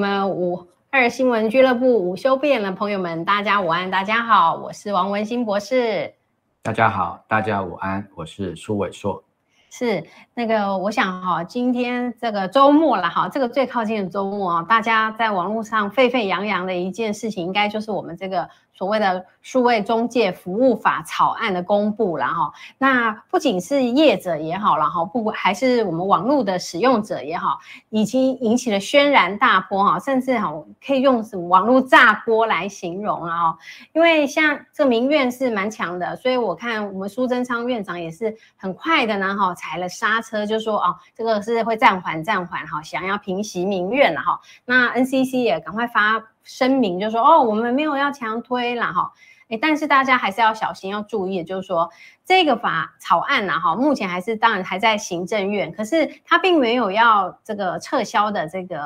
们五二新闻俱乐部午休不演的朋友们，大家午安，大家好，我是王文新博士。大家好，大家午安，我是苏伟硕。是那个，我想哈，今天这个周末了哈，这个最靠近的周末啊，大家在网络上沸沸扬扬的一件事情，应该就是我们这个。所谓的数位中介服务法草案的公布了哈，那不仅是业者也好了哈，不管还是我们网络的使用者也好，已经引起了轩然大波哈，甚至哈可以用什么网络炸锅来形容了哈。因为像这民怨是蛮强的，所以我看我们苏贞昌院长也是很快的呢哈踩了刹车，就说哦这个是会暂缓暂缓哈，想要平息民怨了哈。那 NCC 也赶快发。声明就是说哦，我们没有要强推啦哈，诶，但是大家还是要小心，要注意，就是说这个法草案呐哈，目前还是当然还在行政院，可是他并没有要这个撤销的这个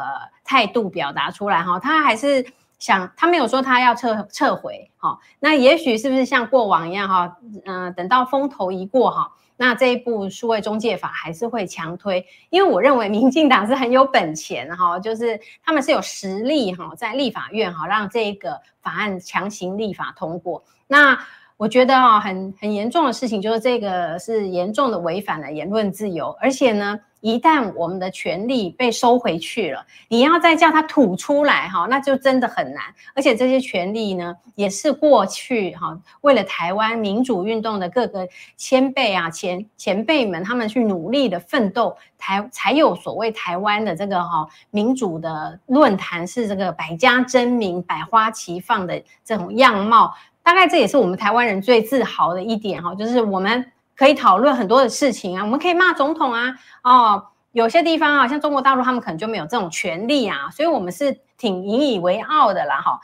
态度表达出来哈，他还是想，他没有说他要撤撤回哈，那也许是不是像过往一样哈，嗯，等到风头一过哈。那这一部数位中介法还是会强推，因为我认为民进党是很有本钱哈，就是他们是有实力哈，在立法院哈让这个法案强行立法通过。那我觉得啊，很很严重的事情就是这个是严重的违反了言论自由，而且呢。一旦我们的权利被收回去了，你要再叫他吐出来哈，那就真的很难。而且这些权利呢，也是过去哈为了台湾民主运动的各个先辈啊前前辈们他们去努力的奋斗，台才有所谓台湾的这个哈民主的论坛是这个百家争鸣、百花齐放的这种样貌。大概这也是我们台湾人最自豪的一点哈，就是我们。可以讨论很多的事情啊，我们可以骂总统啊，哦，有些地方啊，像中国大陆，他们可能就没有这种权利啊，所以我们是挺引以为傲的啦，哈。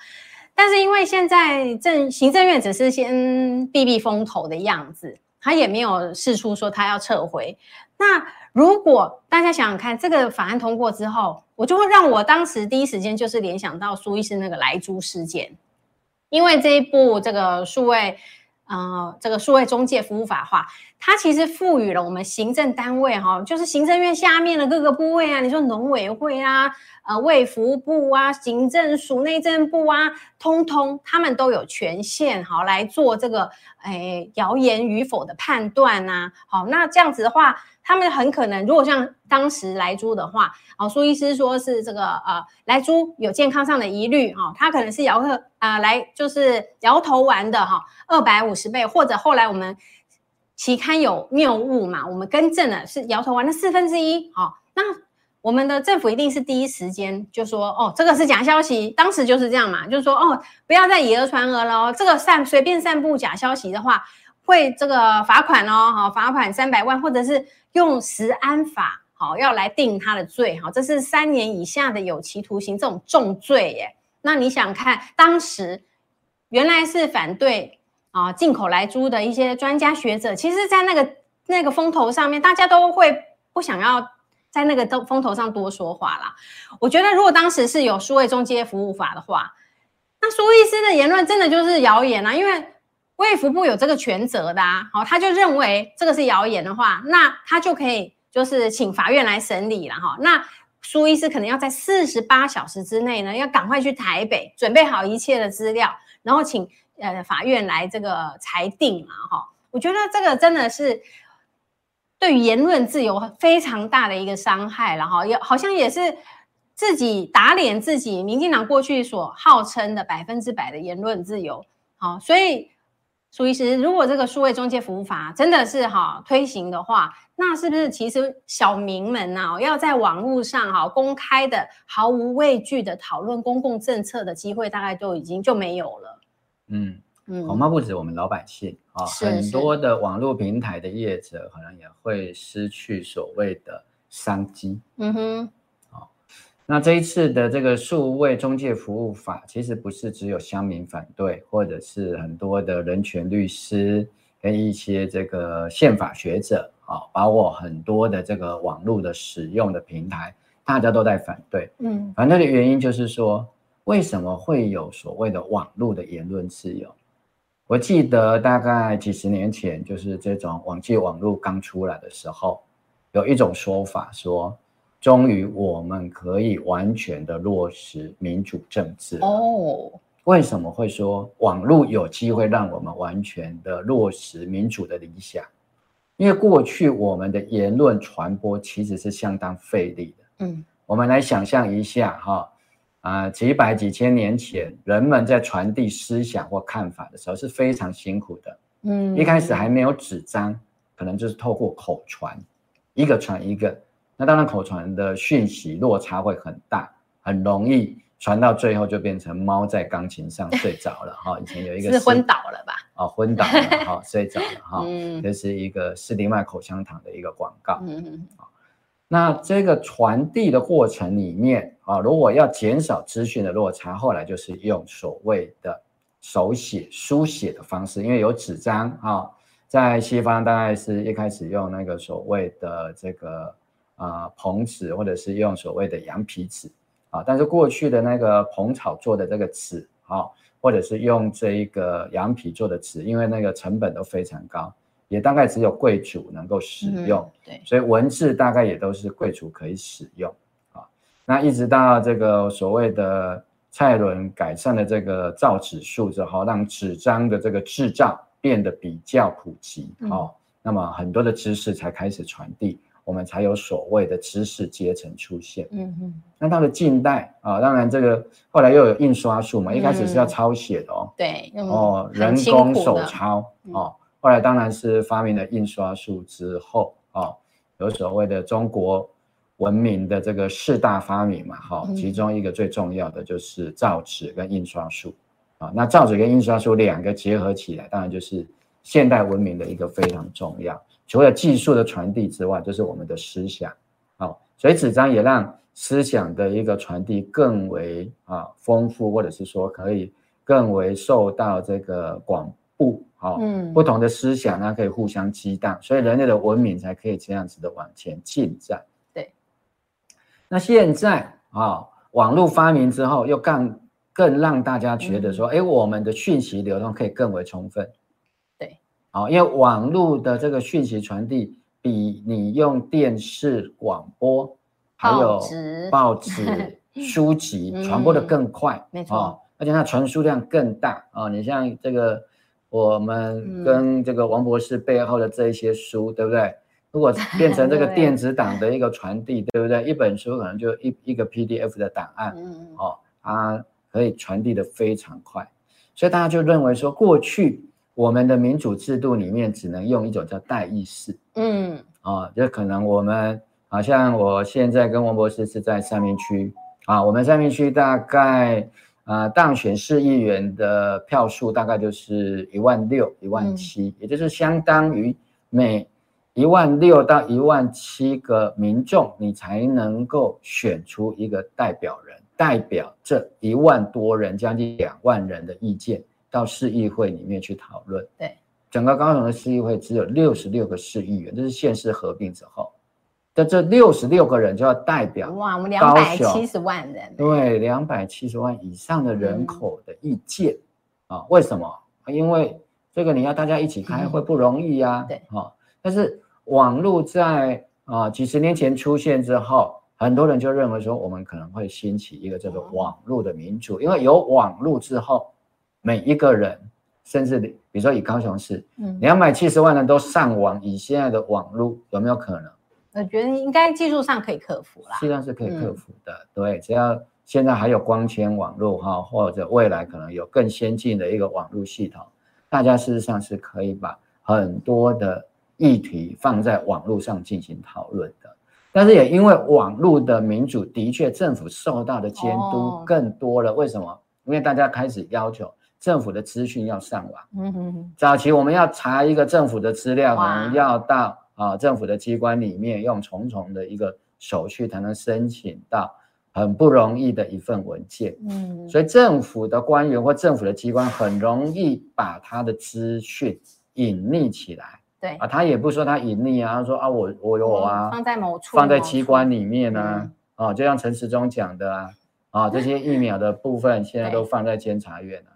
但是因为现在政行政院只是先避避风头的样子，他也没有释出说他要撤回。那如果大家想想看，这个法案通过之后，我就会让我当时第一时间就是联想到苏医师那个莱猪事件，因为这一部这个数位。呃，这个数位中介服务法化，它其实赋予了我们行政单位哈，就是行政院下面的各个部位啊，你说农委会啊、呃卫福部啊、行政署、内政部啊，通通他们都有权限好来做这个诶谣言与否的判断呐。好，那这样子的话。他们很可能，如果像当时来猪的话，哦，苏医师说是这个呃，来猪有健康上的疑虑哈，他可能是摇头啊来就是摇头丸的哈，二百五十倍，或者后来我们期刊有谬误嘛，我们更正了是摇头丸的四分之一，好，那我们的政府一定是第一时间就说哦，这个是假消息，当时就是这样嘛，就是说哦，不要再以讹传讹了哦，这个散随便散布假消息的话。会这个罚款哦，好，罚款三百万，或者是用食安法，好，要来定他的罪，哈，这是三年以下的有期徒刑这种重罪耶。那你想看，当时原来是反对啊进口莱猪的一些专家学者，其实，在那个那个风头上面，大家都会不想要在那个风头上多说话啦。我觉得，如果当时是有数位中介服务法的话，那苏医师的言论真的就是谣言啊？因为卫福部有这个权责的啊，好，他就认为这个是谣言的话，那他就可以就是请法院来审理了哈。那苏医师可能要在四十八小时之内呢，要赶快去台北准备好一切的资料，然后请呃法院来这个裁定嘛哈。我觉得这个真的是对于言论自由非常大的一个伤害了哈，也好像也是。自己打脸自己，民进党过去所号称的百分之百的言论自由，好，所以苏医师，如果这个数位中介服务法真的是哈推行的话，那是不是其实小民们呐，要在网络上哈公开的毫无畏惧的讨论公共政策的机会，大概都已经就没有了？嗯嗯，恐怕不止我们老百姓啊，很多的网络平台的业者可能也会失去所谓的商机。嗯哼。那这一次的这个数位中介服务法，其实不是只有乡民反对，或者是很多的人权律师跟一些这个宪法学者啊，包括很多的这个网络的使用的平台，大家都在反对。嗯，反对的原因就是说，为什么会有所谓的网络的言论自由？我记得大概几十年前，就是这种网际网络刚出来的时候，有一种说法说。终于，我们可以完全的落实民主政治哦。为什么会说网络有机会让我们完全的落实民主的理想？因为过去我们的言论传播其实是相当费力的。嗯，我们来想象一下哈，啊，几百几千年前，人们在传递思想或看法的时候是非常辛苦的。嗯，一开始还没有纸张，可能就是透过口传，一个传一个。那当然，口传的讯息落差会很大，很容易传到最后就变成猫在钢琴上睡着了哈。以前有一个是昏倒了吧？哦，昏倒了哈，睡着了哈。嗯，这是一个士力麦口香糖的一个广告。嗯嗯。那这个传递的过程里面啊，如果要减少资讯的落差，后来就是用所谓的手写书写的方式，因为有纸张啊，在西方大概是一开始用那个所谓的这个。啊，蓬纸或者是用所谓的羊皮纸啊，但是过去的那个蓬草做的这个纸啊，或者是用这一个羊皮做的纸，因为那个成本都非常高，也大概只有贵族能够使用，嗯、对，所以文字大概也都是贵族可以使用啊。那一直到这个所谓的蔡伦改善了这个造纸术之后，让纸张的这个制造变得比较普及啊，嗯、那么很多的知识才开始传递。我们才有所谓的知识阶层出现。嗯嗯。那到了近代啊，当然这个后来又有印刷术嘛，一开始是要抄写的哦。对。哦，人工手抄哦。后来当然是发明了印刷术之后哦，有所谓的中国文明的这个四大发明嘛，哈，其中一个最重要的就是造纸跟印刷术啊。那造纸跟印刷术两个结合起来，当然就是现代文明的一个非常重要。除了技术的传递之外，就是我们的思想，好，所以纸张也让思想的一个传递更为啊丰富，或者是说可以更为受到这个广布，好，嗯，不同的思想呢可以互相激荡，所以人类的文明才可以这样子的往前进展。对，那现在啊，网络发明之后，又更更让大家觉得说，哎，我们的讯息流动可以更为充分。好，因为网络的这个讯息传递比你用电视、广播，还有报纸、书籍传播的更快，没错，而且它传输量更大啊！你像这个，我们跟这个王博士背后的这一些书，对不对？如果 变成这个电子档的一个传递，对不对？一本书可能就一一个 PDF 的档案，哦，它可以传递的非常快，所以大家就认为说，过去。我们的民主制度里面只能用一种叫代议士，嗯，啊，就可能我们好像我现在跟王博士是在三民区，啊，我们三民区大概啊当选市议员的票数大概就是一万六、一万七，也就是相当于每一万六到一万七个民众，你才能够选出一个代表人，代表这一万多人，将近两万人的意见。到市议会里面去讨论。对，整个高雄的市议会只有六十六个市议员，这是县市合并之后。但这六十六个人就要代表哇，我们两百七十万人，对，两百七十万以上的人口的意见、嗯、啊？为什么？因为这个你要大家一起开会不容易呀、啊嗯。对，啊，但是网络在啊几十年前出现之后，很多人就认为说，我们可能会兴起一个叫做网络的民主，因为有网络之后，每一个人，甚至比如说以高雄市，嗯，两百七十万人都上网，以现在的网络有没有可能？我觉得应该技术上可以克服啦，实际上是可以克服的。嗯、对，只要现在还有光纤网络哈，或者未来可能有更先进的一个网络系统，大家事实上是可以把很多的议题放在网络上进行讨论的。但是也因为网络的民主，的确政府受到的监督更多了。哦、为什么？因为大家开始要求政府的资讯要上网。嗯哼哼。早期我们要查一个政府的资料，可能要到。啊，政府的机关里面用重重的一个手续才能申请到很不容易的一份文件，嗯，所以政府的官员或政府的机关很容易把他的资讯隐匿起来，对啊，他也不说他隐匿啊，他说啊，我我有啊，放在某处，放在机关里面呢，啊，就像陈时中讲的啊，啊，这些疫苗的部分现在都放在监察院了。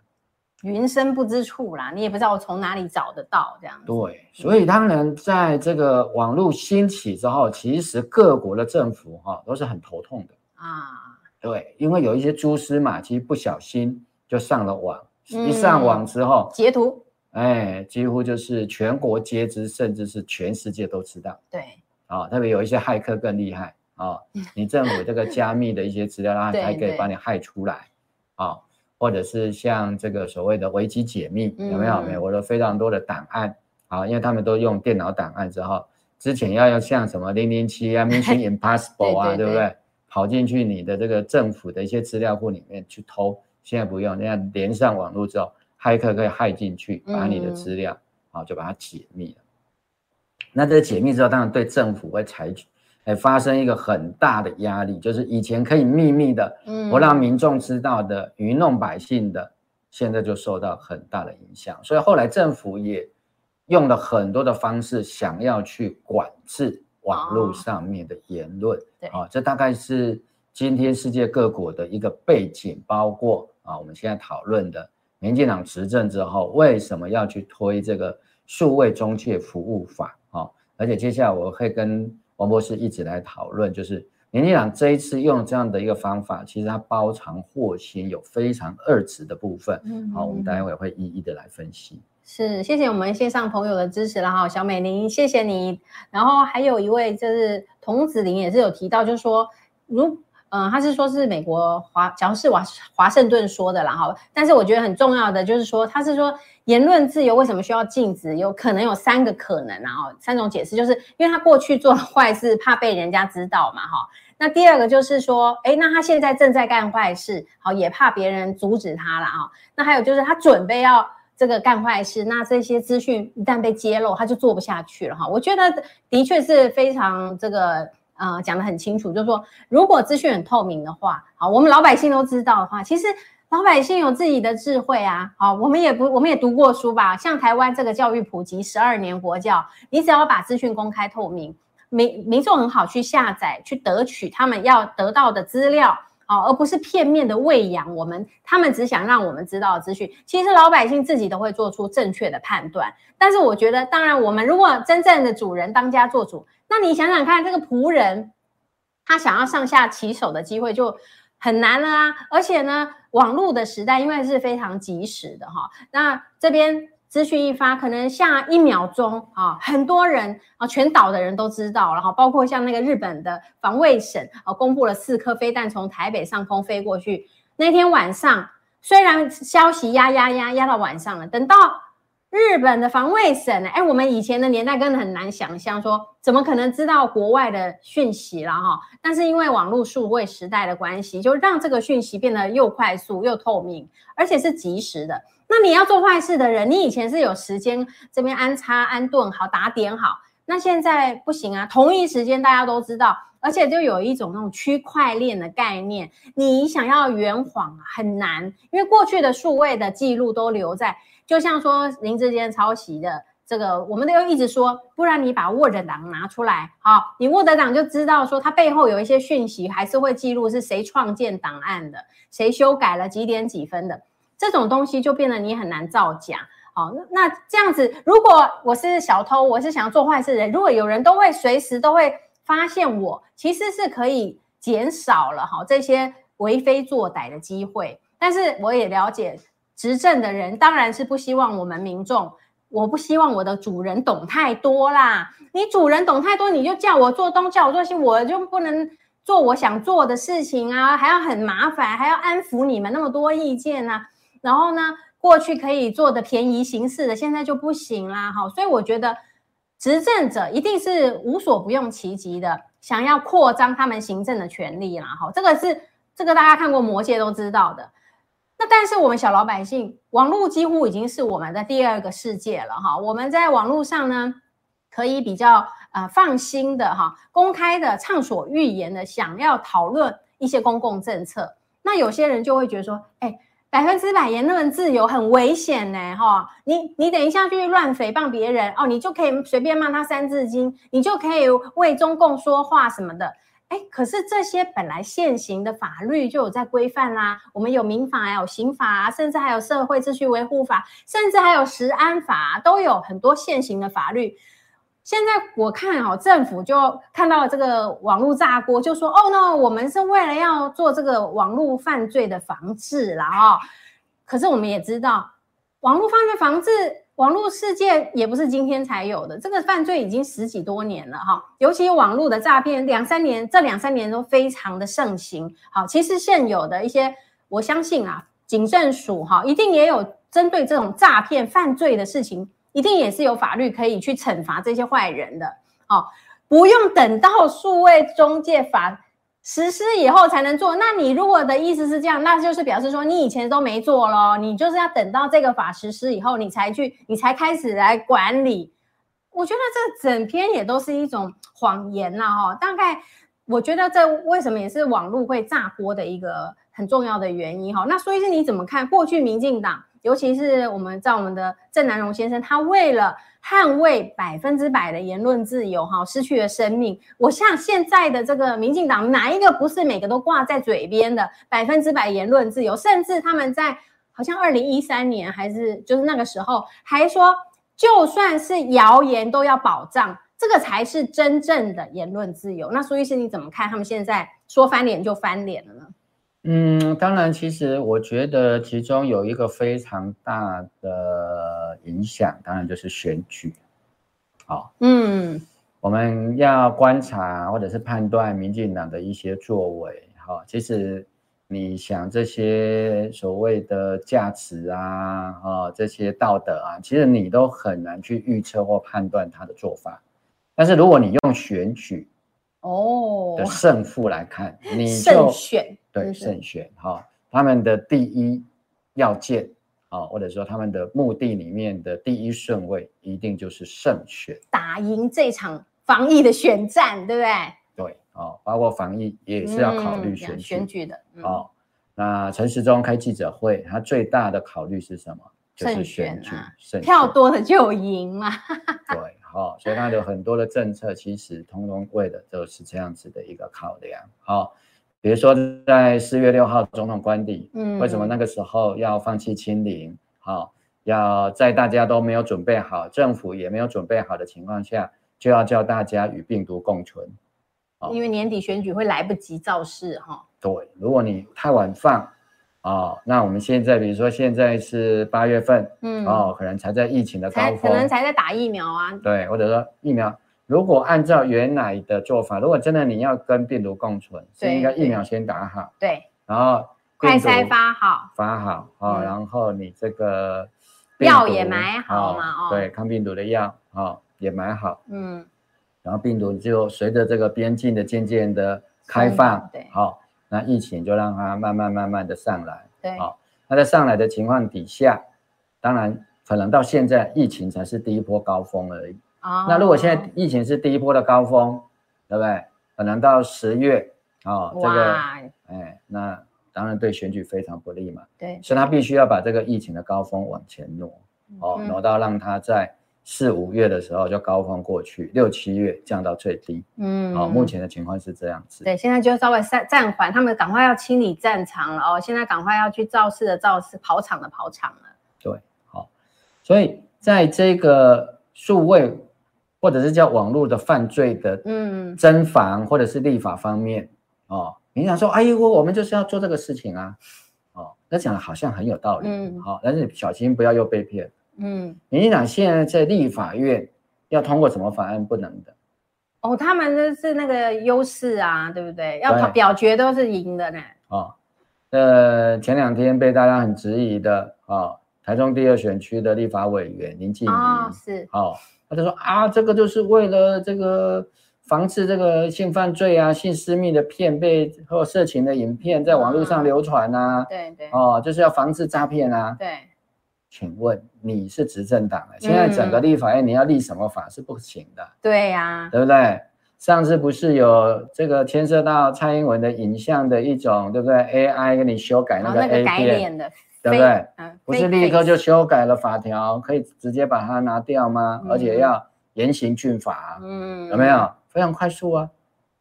云深不知处啦，你也不知道我从哪里找得到这样子。对，所以当然在这个网络兴起之后，其实各国的政府哈都是很头痛的啊。对，因为有一些蛛丝马迹，不小心就上了网，嗯、一上网之后截图，哎，几乎就是全国皆知，甚至是全世界都知道。对，啊，特别有一些骇客更厉害啊，你政府这个加密的一些资料，它还可以把你害出来啊。或者是像这个所谓的维基解密，有没有？美国的非常多的档案啊，因为他们都用电脑档案之后，之前要要像什么零零七啊、Mission Impossible 啊，对不对？跑进去你的这个政府的一些资料库里面去偷，现在不用，现在连上网络之后，骇客可以骇进去，把你的资料啊就把它解密了。那这个解密之后，当然对政府会采取。哎，发生一个很大的压力，就是以前可以秘密的，嗯，不让民众知道的，愚弄百姓的，现在就受到很大的影响。所以后来政府也用了很多的方式，想要去管制网络上面的言论。对，啊，这大概是今天世界各国的一个背景，包括啊，我们现在讨论的民进党执政之后，为什么要去推这个数位中介服务法？啊，而且接下来我会跟。王博士一直来讨论，就是年进党这一次用这样的一个方法，其实它包藏祸心，有非常恶质的部分。嗯，好，我们待会会一一的来分析。是，谢谢我们线上朋友的支持了哈，小美玲，谢谢你。然后还有一位就是童子玲也是有提到，就是说如。嗯，他是说，是美国华，假如是华华盛顿说的啦哈。但是我觉得很重要的就是说，他是说言论自由为什么需要禁止？有可能有三个可能啊，哈，三种解释，就是因为他过去做了坏事，怕被人家知道嘛，哈。那第二个就是说，诶，那他现在正在干坏事，好，也怕别人阻止他了啊。那还有就是他准备要这个干坏事，那这些资讯一旦被揭露，他就做不下去了哈。我觉得的确是非常这个。呃，讲得很清楚，就是说，如果资讯很透明的话，好，我们老百姓都知道的话，其实老百姓有自己的智慧啊，好，我们也不，我们也读过书吧？像台湾这个教育普及十二年国教，你只要把资讯公开透明，民民众很好去下载、去得取他们要得到的资料，好，而不是片面的喂养我们，他们只想让我们知道的资讯，其实老百姓自己都会做出正确的判断。但是我觉得，当然，我们如果真正的主人当家做主。那你想想看，这个仆人他想要上下其手的机会就很难了啊！而且呢，网络的时代因为是非常及时的哈，那这边资讯一发，可能下一秒钟啊，很多人啊，全岛的人都知道了哈，包括像那个日本的防卫省啊，公布了四颗飞弹从台北上空飞过去，那天晚上虽然消息压压压压到晚上了，等到。日本的防卫省，哎，我们以前的年代根本很难想象，说怎么可能知道国外的讯息了哈？但是因为网络数位时代的关系，就让这个讯息变得又快速又透明，而且是即时的。那你要做坏事的人，你以前是有时间这边安插安顿好打点好，那现在不行啊，同一时间大家都知道，而且就有一种那种区块链的概念，你想要圆谎很难，因为过去的数位的记录都留在。就像说林智坚抄袭的这个我们都要一直说，不然你把 Word 档拿出来，好，你 Word 档就知道说它背后有一些讯息，还是会记录是谁创建档案的，谁修改了几点几分的，这种东西就变得你很难造假。好，那这样子，如果我是小偷，我是想要做坏事的人，如果有人都会随时都会发现我，其实是可以减少了哈这些为非作歹的机会。但是我也了解，执政的人当然是不希望我们民众。我不希望我的主人懂太多啦，你主人懂太多，你就叫我做东，叫我做西，我就不能做我想做的事情啊，还要很麻烦，还要安抚你们那么多意见啊。然后呢，过去可以做的便宜形式的，现在就不行啦。哈，所以我觉得执政者一定是无所不用其极的，想要扩张他们行政的权力啦。哈，这个是这个大家看过《魔戒》都知道的。那但是我们小老百姓，网络几乎已经是我们的第二个世界了哈。我们在网络上呢，可以比较呃放心的哈，公开的畅所欲言的想要讨论一些公共政策。那有些人就会觉得说，哎，百分之百言论自由很危险呢哈。你你等一下去乱诽谤别人哦，你就可以随便骂他三字经，你就可以为中共说话什么的。哎，可是这些本来现行的法律就有在规范啦，我们有民法，有刑法啊，甚至还有社会秩序维护法，甚至还有食安法，都有很多现行的法律。现在我看哦，政府就看到了这个网络炸锅，就说哦，那我们是为了要做这个网络犯罪的防治啦哦。可是我们也知道，网络犯罪防治。网络世界也不是今天才有的，这个犯罪已经十几多年了哈。尤其网络的诈骗，两三年这两三年都非常的盛行。好，其实现有的一些，我相信啊，警政署哈一定也有针对这种诈骗犯罪的事情，一定也是有法律可以去惩罚这些坏人的。哦，不用等到数位中介法。实施以后才能做，那你如果的意思是这样，那就是表示说你以前都没做咯，你就是要等到这个法实施以后，你才去，你才开始来管理。我觉得这整篇也都是一种谎言呐，哈。大概我觉得这为什么也是网络会炸锅的一个很重要的原因哈。那所以是你怎么看过去民进党？尤其是我们在我们的郑南榕先生，他为了捍卫百分之百的言论自由，哈，失去了生命。我像现在的这个民进党，哪一个不是每个都挂在嘴边的百分之百言论自由？甚至他们在好像二零一三年还是就是那个时候，还说就算是谣言都要保障，这个才是真正的言论自由。那苏医师你怎么看？他们现在说翻脸就翻脸了呢？嗯，当然，其实我觉得其中有一个非常大的影响，当然就是选举。好，嗯，我们要观察或者是判断民进党的一些作为。好，其实你想这些所谓的价值啊，啊，这些道德啊，其实你都很难去预测或判断他的做法。但是如果你用选举哦的胜负来看，你就胜选。对，胜选哈，他们的第一要件啊，或者说他们的目的里面的第一顺位，一定就是胜选，打赢这场防疫的选战，对不对？对，哦，包括防疫也是要考虑选选举的。嗯、哦，那陈时中开记者会，他最大的考虑是什么？就是选举，票多的就赢嘛。对，好、哦，所以他的很多的政策其实通通为的就是这样子的一个考量。好、哦。比如说，在四月六号总统官邸，嗯，为什么那个时候要放弃清零？好、哦，要在大家都没有准备好，政府也没有准备好的情况下，就要叫大家与病毒共存。哦、因为年底选举会来不及造势，哈、哦。对，如果你太晚放，啊、哦，那我们现在，比如说现在是八月份，嗯，哦，可能才在疫情的高峰，可能才在打疫苗啊。对，或者说疫苗。如果按照原来的做法，如果真的你要跟病毒共存，是应该疫苗先打好，对，然后快筛发好，发好啊，然后你这个药也买好嘛，哦，对，抗病毒的药啊也买好，嗯，然后病毒就随着这个边境的渐渐的开放，对，好，那疫情就让它慢慢慢慢的上来，对，好，那在上来的情况底下，当然可能到现在疫情才是第一波高峰而已。那如果现在疫情是第一波的高峰，对不对？可能到十月啊，这个哎，那当然对选举非常不利嘛。对，所以他必须要把这个疫情的高峰往前挪，哦，挪到让他在四五月的时候就高峰过去，六七月降到最低。嗯，哦，目前的情况是这样子。对，现在就稍微暂暂缓，他们赶快要清理战场了哦，现在赶快要去造势的造势，跑场的跑场了。对，好，所以在这个数位或者是叫网络的犯罪的嗯侦防或者是立法方面哦，你想说，哎呦，我们就是要做这个事情啊，哦，那讲的好像很有道理，嗯，好，但是小心不要又被骗。嗯，民进党现在在立法院要通过什么法案不能的？哦，他们就是那个优势啊，对不对？要表决都是赢的呢。哦，呃，前两天被大家很质疑的啊、哦，台中第二选区的立法委员林静怡、哦、是，哦，他就说啊，这个就是为了这个防治这个性犯罪啊、性私密的片被或色情的影片在网络上流传啊，对对，哦，就是要防治诈骗啊，对。请问你是执政党的，现在整个立法院你要立什么法是不行的？对呀，对不对？上次不是有这个牵涉到蔡英文的影像的一种，对不对？AI 给你修改那个 A 片，对不对？不是立刻就修改了法条，可以直接把它拿掉吗？而且要严刑峻法，嗯，有没有？非常快速啊，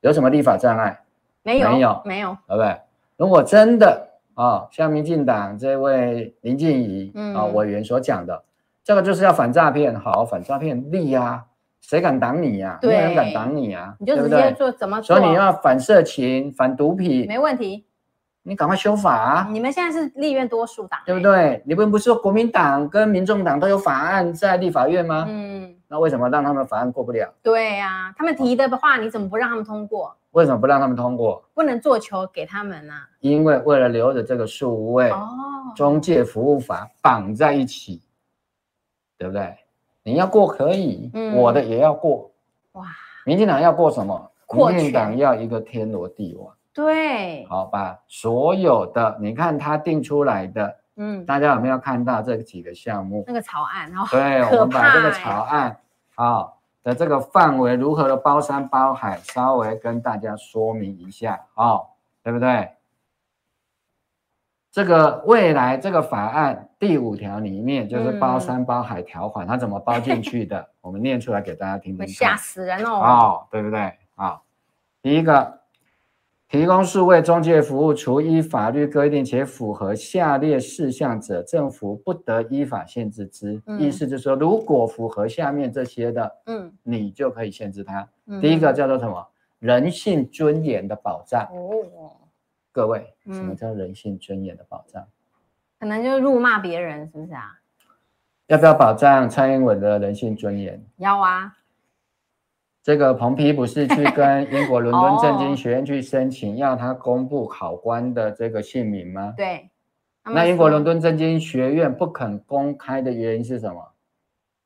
有什么立法障碍？没有，没有，没有，对不对？如果真的。啊、哦，像民进党这位林静怡啊委员所讲的，这个就是要反诈骗，好，反诈骗利呀，谁敢挡你呀？没有人敢挡你啊，你就直接做怎么做？所以你要反色情、反毒品，没问题。你赶快修法啊！你们现在是立院多数党，对不对？你们不是说国民党跟民众党都有法案在立法院吗？嗯，那为什么让他们法案过不了？对呀、啊，他们提的话，你怎么不让他们通过？为什么不让他们通过？不能做球给他们啊！因为为了留着这个数位哦中介服务法绑在一起，对不对？你要过可以，嗯、我的也要过。哇！民进党要过什么？民进党要一个天罗地网。对，好，把所有的你看他定出来的，嗯，大家有没有看到这几个项目？那个草案，然后对，我们把这个草案啊的这个范围如何的包山包海，稍微跟大家说明一下哦，对不对？这个未来这个法案第五条里面就是包山包海条款，它怎么包进去的？我们念出来给大家听听。吓死人哦！哦，对不对？啊，第一个。提供数位中介服务，除依法律规定且符合下列事项者，政府不得依法限制之。嗯、意思就是说，如果符合下面这些的，嗯，你就可以限制它。嗯、第一个叫做什么？人性尊严的保障。哦，各位，什么叫人性尊严的保障？可能就是辱骂别人，是不是啊？要不要保障蔡英文的人性尊严？要啊。这个彭丕不是去跟 英国伦敦政经学院去申请，要他公布考官的这个姓名吗？对。那英国伦敦政经学院不肯公开的原因是什么？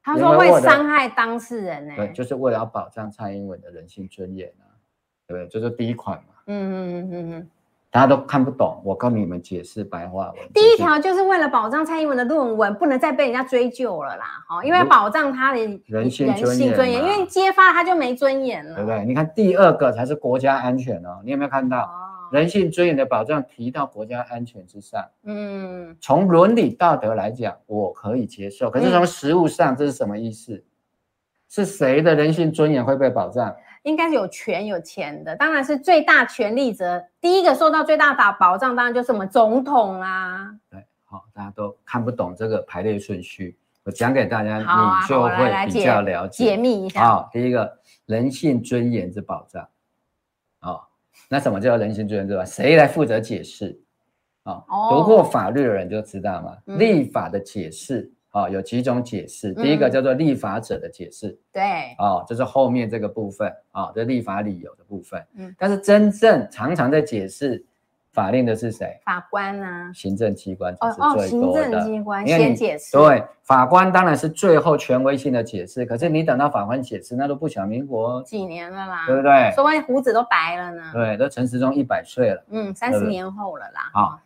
他说会伤害当事人呢。对，就是为了要保障蔡英文的人性尊严啊，对不对？就是第一款嘛。嗯嗯嗯嗯嗯。大家都看不懂，我跟你们解释白话文。第一条就是为了保障蔡英文的论文不能再被人家追究了啦，哈，因为要保障他的人性尊严，因为揭发他就没尊严了，对不对？你看第二个才是国家安全哦，你有没有看到？哦、人性尊严的保障提到国家安全之上，嗯，从伦理道德来讲，我可以接受，可是从实务上，这是什么意思？嗯、是谁的人性尊严会被保障？应该是有权有钱的，当然是最大权力者。第一个受到最大的保障，当然就是我们总统啦。对，好，大家都看不懂这个排列顺序，我讲给大家，你就会比较了解。解密一下。好，第一个人性尊严之保障。哦，那什么叫人性尊严之保障？谁来负责解释？哦，读过法律的人就知道嘛，立法的解释。哦，有几种解释，第一个叫做立法者的解释，对，哦，就是后面这个部分，啊，这立法理由的部分，嗯，但是真正常常在解释法令的是谁？法官啊，行政机关是最多的，行政机关先解释，对，法官当然是最后权威性的解释，可是你等到法官解释，那都不晓民国几年了啦，对不对？说不定胡子都白了呢，对，都陈时中一百岁了，嗯，三十年后了啦，啊。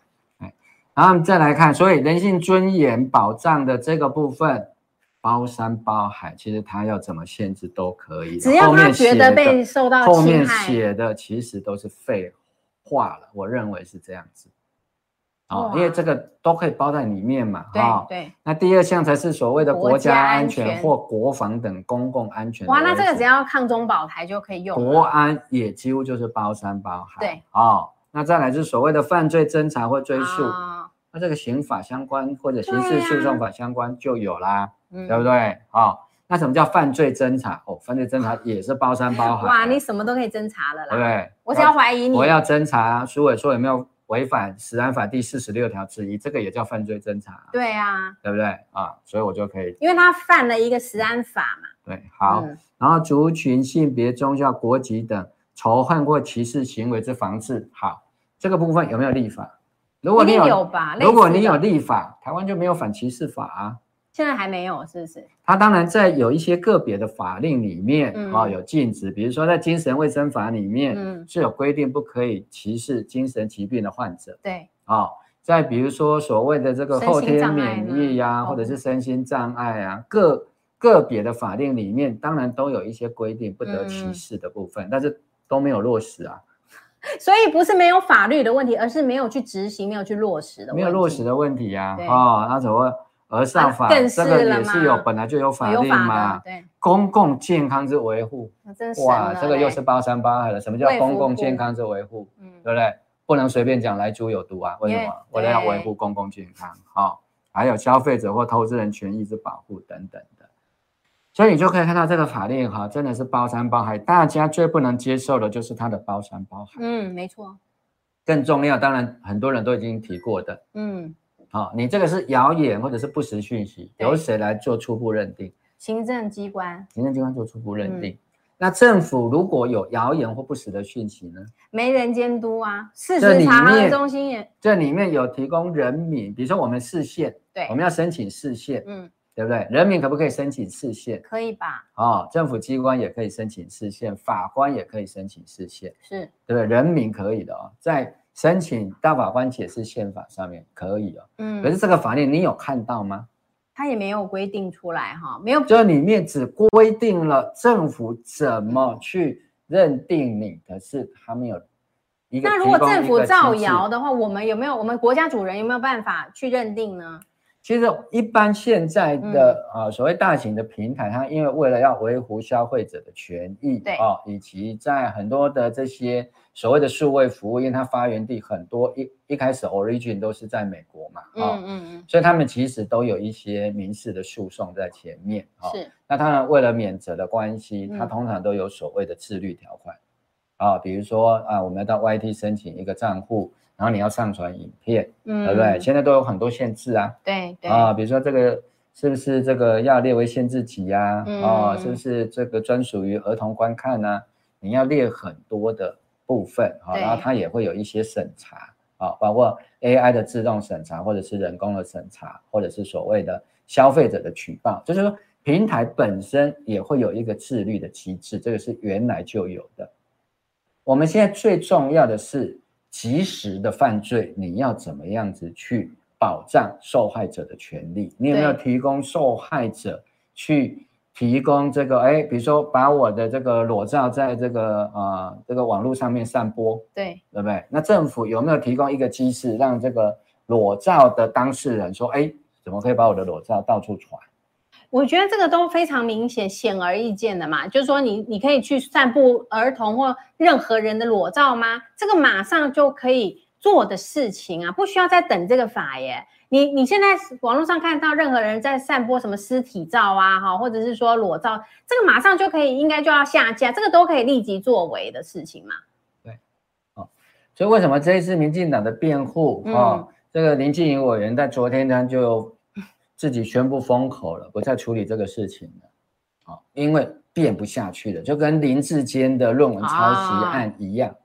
然后再来看，所以人性尊严保障的这个部分，包山包海，其实他要怎么限制都可以。只要他觉得被受到后面写的其实都是废话了，我认为是这样子。哦，因为这个都可以包在里面嘛，哈。对。那第二项才是所谓的国家安全或国防等公共安全。哇，那这个只要抗中保台就可以用。国安也几乎就是包山包海。对。哦，那再来是所谓的犯罪侦查或追诉，那这个刑法相关或者刑事诉讼法相关就有啦，对不对？好。那什么叫犯罪侦查？哦，犯罪侦查也是包山包海。哇，你什么都可以侦查了啦。对，我只要怀疑你，我要侦查苏伟说有没有违反食安法第四十六条之一，这个也叫犯罪侦查。对啊，对不对啊？所以我就可以，因为他犯了一个食安法嘛。对，好。嗯、然后族群、性别、宗教、国籍等仇恨或歧视行为之防治，好，这个部分有没有立法？如果你有，有吧？如果你有立法，台湾就没有反歧视法啊。现在还没有，是不是？它当然在有一些个别的法令里面啊、嗯、有禁止，比如说在精神卫生法里面，嗯，是有规定不可以歧视精神疾病的患者。对，啊，再比如说所谓的这个后天免疫呀、啊，或者是身心障碍啊，个个别的法令里面当然都有一些规定不得歧视的部分，嗯、但是都没有落实啊。所以不是没有法律的问题，而是没有去执行，没有去落实的问题。没有落实的问题呀，啊，那怎么？而上法、啊、这个也是有，本来就有法律嘛。对，公共健康之维护，哇，这个又是八三八二了。什么叫公共健康之维护？嗯，对不对？不能随便讲来猪有毒啊？为什么？为了要维护公共健康，好、哦，还有消费者或投资人权益之保护等等的。所以你就可以看到这个法令哈，真的是包山包海。大家最不能接受的就是它的包山包海。嗯，没错。更重要，当然很多人都已经提过的，嗯。好、哦，你这个是谣言或者是不实讯息，由谁来做初步认定？行政机关。行政机关做初步认定。嗯、那政府如果有谣言或不实的讯息呢？没人监督啊。事实查核中心也这里面有提供人民，比如说我们市县，对，我们要申请市县，嗯，对不对？人民可不可以申请释宪？可以吧？哦，政府机关也可以申请释宪，法官也可以申请释宪，是对不对？人民可以的哦，在。申请大法官解释宪法上面可以哦，嗯，可是这个法令你有看到吗？他也没有规定出来哈，没有，这里面只规定了政府怎么去认定你，可是他没有。那如果政府造谣的话，我们有没有？我们国家主人有没有办法去认定呢？其实一般现在的啊、嗯呃、所谓大型的平台，它因为为了要维护消费者的权益，对啊、哦，以及在很多的这些。所谓的数位服务，因为它发源地很多，一一开始 origin 都是在美国嘛，啊、哦，嗯嗯嗯，所以他们其实都有一些民事的诉讼在前面，是、哦。那当然为了免责的关系，它通常都有所谓的自律条款，啊、比如说啊，我们要到 YT 申请一个账户，然后你要上传影片，嗯，对不对？现在都有很多限制啊，对对，啊，比如说这个是不是这个要列为限制级呀？啊，嗯哦、是不是这个专属于儿童观看呢、啊？你要列很多的。部分啊，然后它也会有一些审查啊，包括 AI 的自动审查，或者是人工的审查，或者是所谓的消费者的举报，就是说平台本身也会有一个自律的机制，这个是原来就有的。我们现在最重要的是即时的犯罪，你要怎么样子去保障受害者的权利？你有没有提供受害者去？提供这个，哎，比如说把我的这个裸照在这个啊、呃、这个网络上面散播，对，对不对？那政府有没有提供一个机制，让这个裸照的当事人说，哎，怎么可以把我的裸照到处传？我觉得这个都非常明显、显而易见的嘛，就是说你你可以去散布儿童或任何人的裸照吗？这个马上就可以做的事情啊，不需要再等这个法耶。你你现在网络上看到任何人在散播什么尸体照啊，哈，或者是说裸照，这个马上就可以，应该就要下架，这个都可以立即作为的事情嘛。对，哦，所以为什么这一次民进党的辩护，哦，嗯、这个林静怡委员在昨天呢就自己宣布封口了，不再处理这个事情了，哦，因为辩不下去了，就跟林志坚的论文抄袭案一样，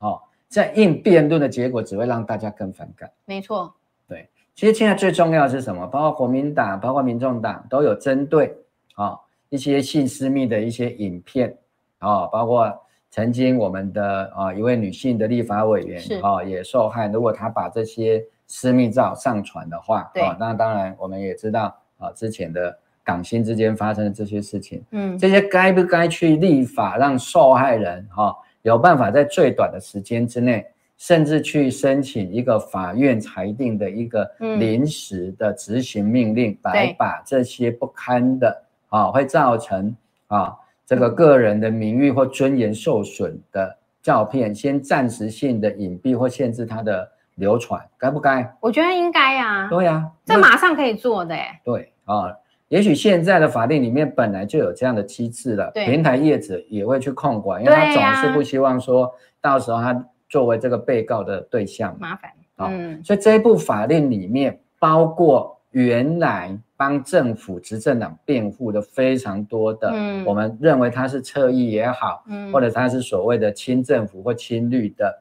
哦，哦，在硬辩论的结果只会让大家更反感。没错。对其实现在最重要的是什么？包括国民党、包括民众党都有针对啊、哦、一些性私密的一些影片啊、哦，包括曾经我们的啊、哦、一位女性的立法委员啊、哦、也受害。如果她把这些私密照上传的话，啊、哦，那当然我们也知道啊、哦、之前的港星之间发生的这些事情，嗯，这些该不该去立法让受害人哈、哦、有办法在最短的时间之内甚至去申请一个法院裁定的一个临时的执行命令，来把这些不堪的啊，会造成啊这个个人的名誉或尊严受损的照片，先暂时性的隐蔽或限制他的流传，该不该？我觉得应该啊。对呀，这马上可以做的。对啊，也许现在的法令里面本来就有这样的机制了，平台业者也会去控管，因为他总是不希望说到时候他。作为这个被告的对象，麻烦啊，嗯，所以这一部法令里面包括原来帮政府执政党辩护的非常多的，嗯，我们认为他是侧翼也好，嗯，或者他是所谓的亲政府或亲绿的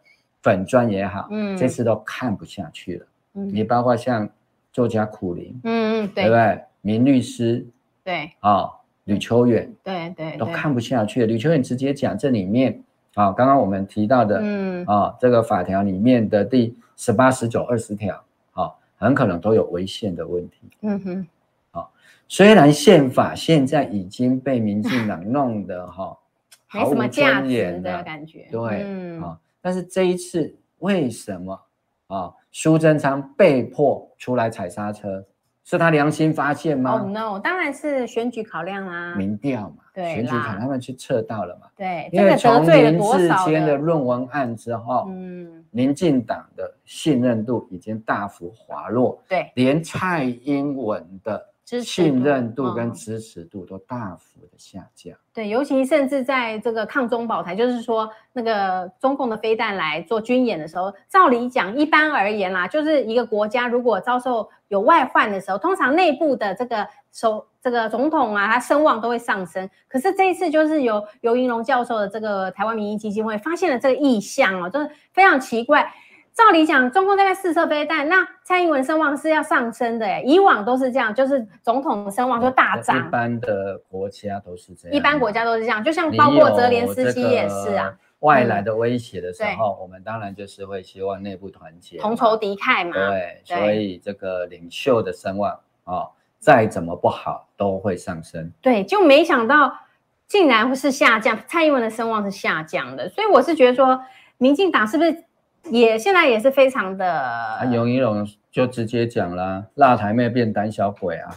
粉砖也好，嗯，这次都看不下去了，嗯，你包括像作家苦苓，嗯嗯，对不对？名律师，对，啊，吕秋远，对对，都看不下去了。吕秋远直接讲这里面。啊，刚刚我们提到的，嗯，啊，这个法条里面的第十八、十九、二十条，啊，很可能都有违宪的问题。嗯哼，啊，虽然宪法现在已经被民进党弄得哈，没什么价值的感觉。对，嗯，啊，但是这一次为什么啊，苏贞昌被迫出来踩刹车？是他良心发现吗？哦、oh,，no，当然是选举考量啊，民调嘛，对，选举考量他们去测到了嘛，对，因为从林智坚的论文案之后，嗯，民进党的信任度已经大幅滑落，对，连蔡英文的。信任度跟支持度都大幅的下降。对，尤其甚至在这个抗中保台，就是说那个中共的飞弹来做军演的时候，照理讲，一般而言啦，就是一个国家如果遭受有外患的时候，通常内部的这个首这个总统啊，他声望都会上升。可是这一次就是由游盈隆教授的这个台湾民意基金会发现了这个异象哦，就是非常奇怪。照理讲，中共在试射飞弹，那蔡英文声望是要上升的，哎，以往都是这样，就是总统的声望就大涨。一般的国家都是这样，一般国家都是这样，就像包括泽连斯基也是啊。外来的威胁的时候，我们当然就是会希望内部团结，同仇敌忾嘛。对，所以这个领袖的声望哦，再怎么不好都会上升。对，就没想到竟然会是下降，蔡英文的声望是下降的，所以我是觉得说，民进党是不是？也现在也是非常的，游一龙就直接讲了，辣台妹变胆小鬼啊，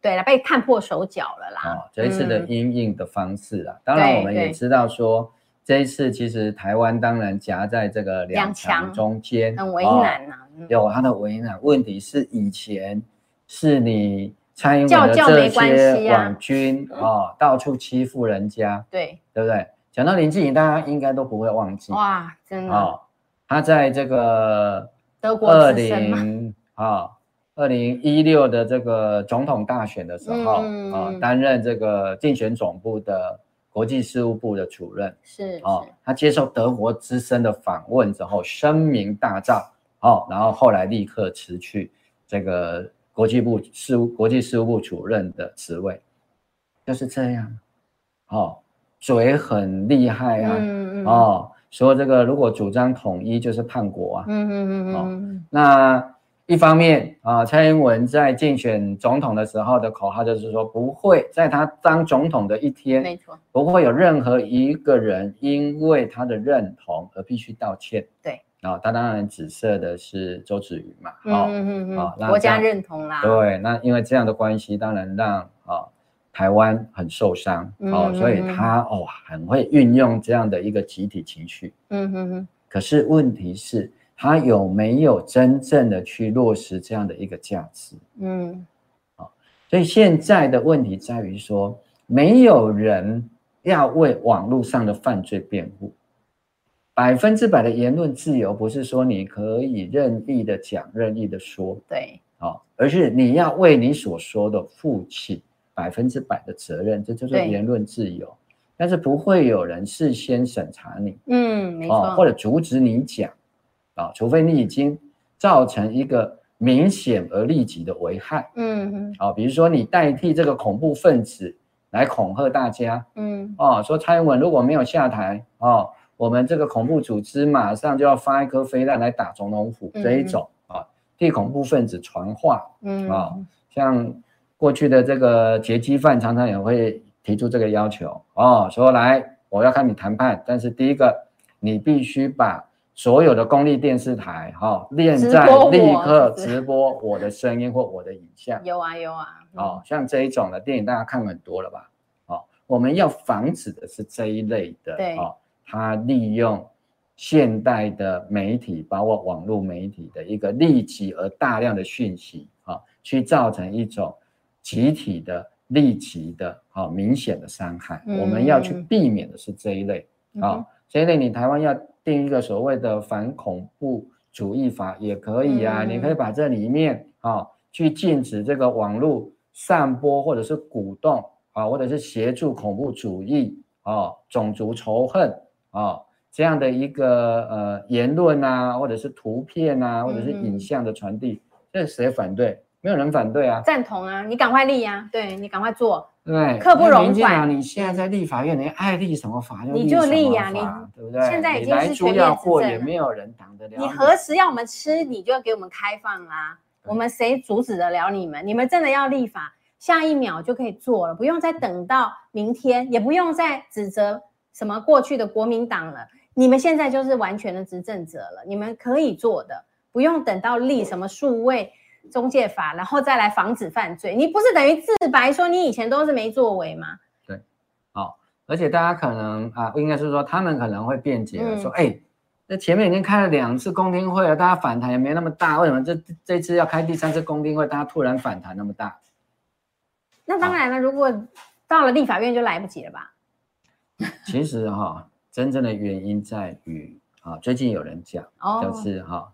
对了，被看破手脚了啦。哦，这一次的阴影的方式啊，嗯、当然我们也知道说，这一次其实台湾当然夹在这个两强中间，很为难呐、啊哦，有他的为难。问题是以前是你蔡英文的这些网军啊、哦，到处欺负人家，对对不对？讲到林志颖，大家应该都不会忘记，哇，真的。哦他在这个德国二零啊二零一六的这个总统大选的时候、嗯、啊，担任这个竞选总部的国际事务部的主任。是啊，他接受德国之声的访问之后声名大噪。哦、啊，然后后来立刻辞去这个国际部事务国际事务部主任的职位，就是这样。哦、啊，嘴很厉害啊，嗯嗯。哦。说这个如果主张统一就是叛国啊，嗯嗯嗯嗯，那一方面啊，蔡英文在竞选总统的时候的口号就是说，不会在他当总统的一天，没错，不会有任何一个人因为他的认同而必须道歉。对，啊，他当然指涉的是周子瑜嘛，嗯嗯嗯，啊，国家认同啦，对，那因为这样的关系，当然让啊。台湾很受伤哦，所以他哦很会运用这样的一个集体情绪。嗯哼哼。可是问题是，他有没有真正的去落实这样的一个价值？嗯。所以现在的问题在于说，没有人要为网络上的犯罪辩护。百分之百的言论自由，不是说你可以任意的讲、任意的说。对。而是你要为你所说的负起。百分之百的责任，这就是言论自由。但是不会有人事先审查你，嗯，没错，哦，或者阻止你讲，啊，除非你已经造成一个明显而立即的危害，嗯嗯，啊，比如说你代替这个恐怖分子来恐吓大家，嗯，哦，说蔡英文如果没有下台，哦，我们这个恐怖组织马上就要发一颗飞弹来打总统府，这一种啊，替恐怖分子传话，嗯。啊，像。过去的这个劫机犯常常也会提出这个要求哦，说来我要看你谈判，但是第一个你必须把所有的公立电视台哈，现在立刻直播我的声音或我的影像。有啊有啊。哦，像这一种的电影，大家看很多了吧？哦，我们要防止的是这一类的，对，哦，他利用现代的媒体，包括网络媒体的一个立即而大量的讯息，啊，去造成一种集体的立即的，好明显的伤害。我们要去避免的是这一类，啊，这一类你台湾要定一个所谓的反恐怖主义法也可以啊，你可以把这里面啊去禁止这个网络。散播或者是鼓动啊，或者是协助恐怖主义啊、种族仇恨啊这样的一个呃言论啊，或者是图片啊，或者是影像的传递，这谁反对？没有人反对啊，赞同啊！你赶快立啊，对，你赶快做，对，刻不容缓。你现在在立法院，你爱立什么法就你就立呀，你对不对？现在已经是全面执政，也没有人挡得了。你何时要我们吃，你就要给我们开放啊。我们谁阻止得了你们？你们真的要立法，下一秒就可以做了，不用再等到明天，也不用再指责什么过去的国民党了。你们现在就是完全的执政者了，你们可以做的，不用等到立什么数位中介法，然后再来防止犯罪。你不是等于自白说你以前都是没作为吗？对，好，而且大家可能啊，应该是说他们可能会辩解说，哎、嗯。那前面已经开了两次公听会了，大家反弹也没那么大，为什么这这次要开第三次公听会，大家突然反弹那么大？那当然了，如果到了立法院就来不及了吧？其实哈、哦，真正的原因在于啊，最近有人讲，哦、就是哈、哦，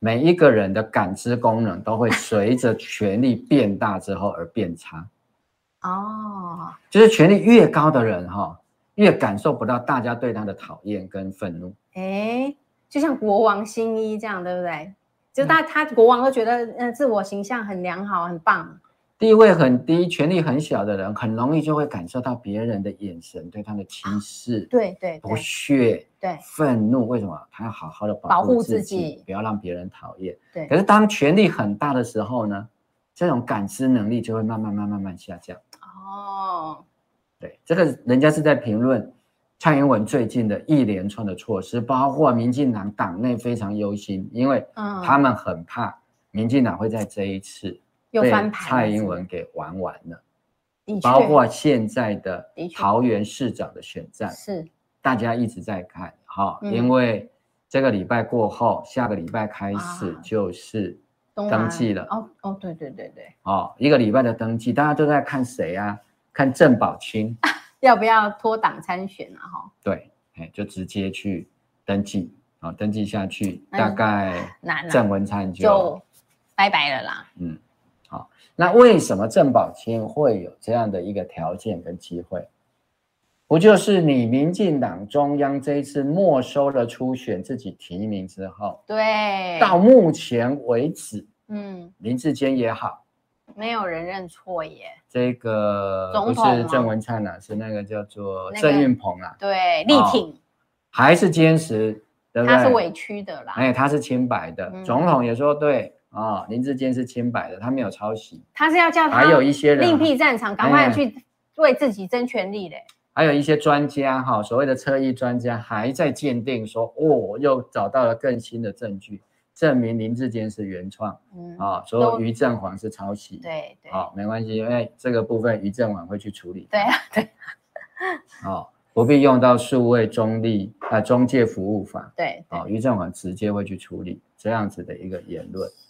每一个人的感知功能都会随着权力变大之后而变差。哦，就是权力越高的人哈、哦。越感受不到大家对他的讨厌跟愤怒，哎，就像国王新一这样，对不对？就他他国王都觉得，嗯，自我形象很良好，很棒。地位很低、权力很小的人，很容易就会感受到别人的眼神对他的轻视，对对，不屑，对，愤怒。为什么？他要好好的保护自己，不要让别人讨厌。对。可是当权力很大的时候呢，这种感知能力就会慢慢、慢、慢慢下降。哦。对，这个人家是在评论蔡英文最近的一连串的措施，包括民进党党内非常忧心，因为他们很怕民进党会在这一次被蔡英文给玩完了。包括现在的桃园市长的选战，是大家一直在看哈，因为这个礼拜过后，下个礼拜开始就是登记了。哦哦，对对对对，哦，一个礼拜的登记，大家都在看谁啊？看郑宝清 要不要脱党参选啊？哈，对，就直接去登记，啊，登记下去，大概郑文灿就，就拜拜了啦。嗯，好，那为什么郑宝清会有这样的一个条件跟机会？不就是你民进党中央这一次没收了初选自己提名之后，对，到目前为止，嗯，林志坚也好。没有人认错耶，这个不是郑文灿啊，是那个叫做郑运鹏啊，对，力挺，还是坚持，对不对？他是委屈的啦，哎，他是清白的，总统也说对啊，林志坚是清白的，他没有抄袭，他是要叫他还有一些人另辟战场，赶快去为自己争权利嘞。还有一些专家哈，所谓的侧翼专家还在鉴定说，哦，又找到了更新的证据。证明林志坚是原创，嗯啊，说于正煌是抄袭，对对，好，没关系，因为这个部分于正煌会去处理，对 啊对，好，不必用到数位中立啊中介服务法，对，哦，于正煌直接会去处理这样子的一个言论，啊，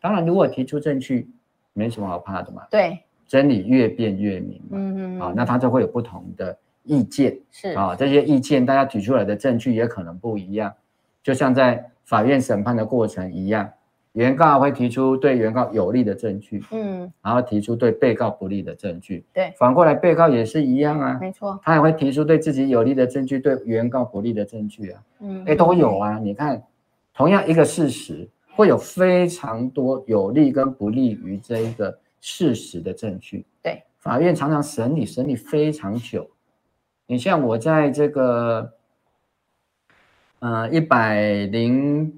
当然如果提出证据，没什么好怕的嘛，对，真理越辩越明嘛，嗯嗯，啊，那他就会有不同的意见，是。啊，这些意见大家提出来的证据也可能不一样，就像在。法院审判的过程一样，原告会提出对原告有利的证据，嗯，然后提出对被告不利的证据，对，反过来被告也是一样啊，没错，他也会提出对自己有利的证据，对原告不利的证据啊，嗯，哎，都有啊，你看，同样一个事实，会有非常多有利跟不利于这一个事实的证据，对，法院常常审理审理非常久，你像我在这个。呃，一百零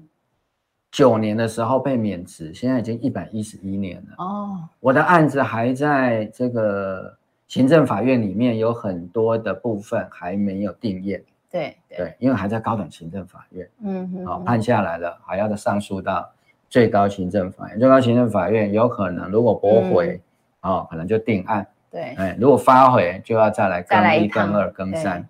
九年的时候被免职，现在已经一百一十一年了。哦，我的案子还在这个行政法院里面，有很多的部分还没有定验。对对，对，因为还在高等行政法院，嗯哼，好、哦、判下来了，还要再上诉到最高行政法院。最高行政法院有可能如果驳回，嗯、哦，可能就定案。对，哎，如果发回就要再来更一、更二、更三。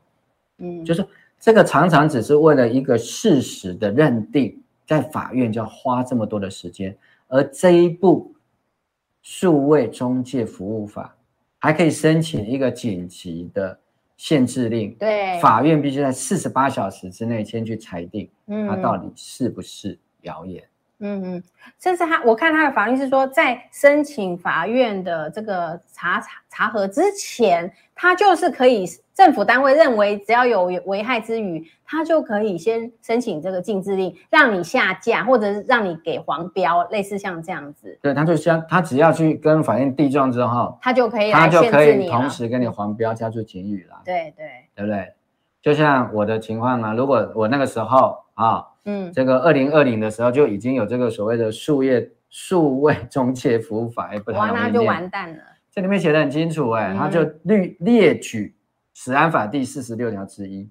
嗯，就是这个常常只是为了一个事实的认定，在法院就要花这么多的时间，而这一部数位中介服务法还可以申请一个紧急的限制令，对，法院必须在四十八小时之内先去裁定，它到底是不是谣言。嗯嗯，甚至他，我看他的法律是说，在申请法院的这个查查查核之前，他就是可以政府单位认为只要有危害之余，他就可以先申请这个禁制令，让你下架或者是让你给黄标，类似像这样子。对，他就先他只要去跟法院递状之后，他就可以他就可以同时跟你黄标加注警语了。对对，对不对？就像我的情况啊，如果我那个时候啊。嗯，这个二零二零的时候就已经有这个所谓的数业数位中介服务法，哎，不太容易念，哇，那就完蛋了。这里面写的很清楚，哎，他就列列举食安法第四十六条之一，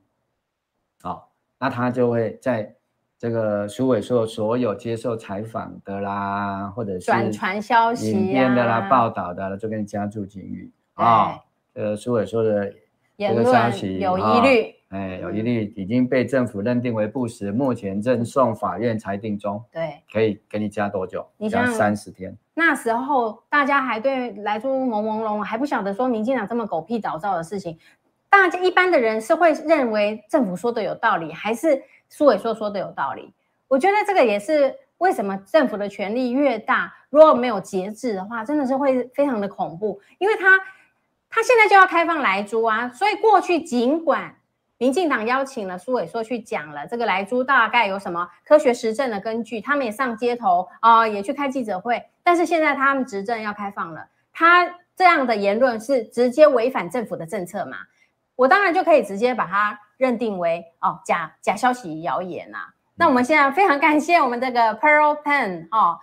好，那他就会在这个数委说所有接受采访的啦，或者是转传消息、影片的啦、报道的啦，就跟你加注警语啊。这个数委说的这个消息有疑虑。哎，有一例已经被政府认定为不实，目前正送法院裁定中。对，可以给你加多久？你加三十天。那时候大家还对莱猪朦朦胧胧，还不晓得说民进党这么狗屁倒灶的事情。大家一般的人是会认为政府说的有道理，还是苏伟说说的有道理？我觉得这个也是为什么政府的权力越大，如果没有节制的话，真的是会非常的恐怖。因为他他现在就要开放莱猪啊，所以过去尽管。民进党邀请了苏伟硕去讲了这个莱猪大概有什么科学实证的根据，他们也上街头啊、呃，也去开记者会。但是现在他们执政要开放了，他这样的言论是直接违反政府的政策嘛？我当然就可以直接把它认定为哦假假消息、谣言啊。那我们现在非常感谢我们这个 Pearl Pen 哦，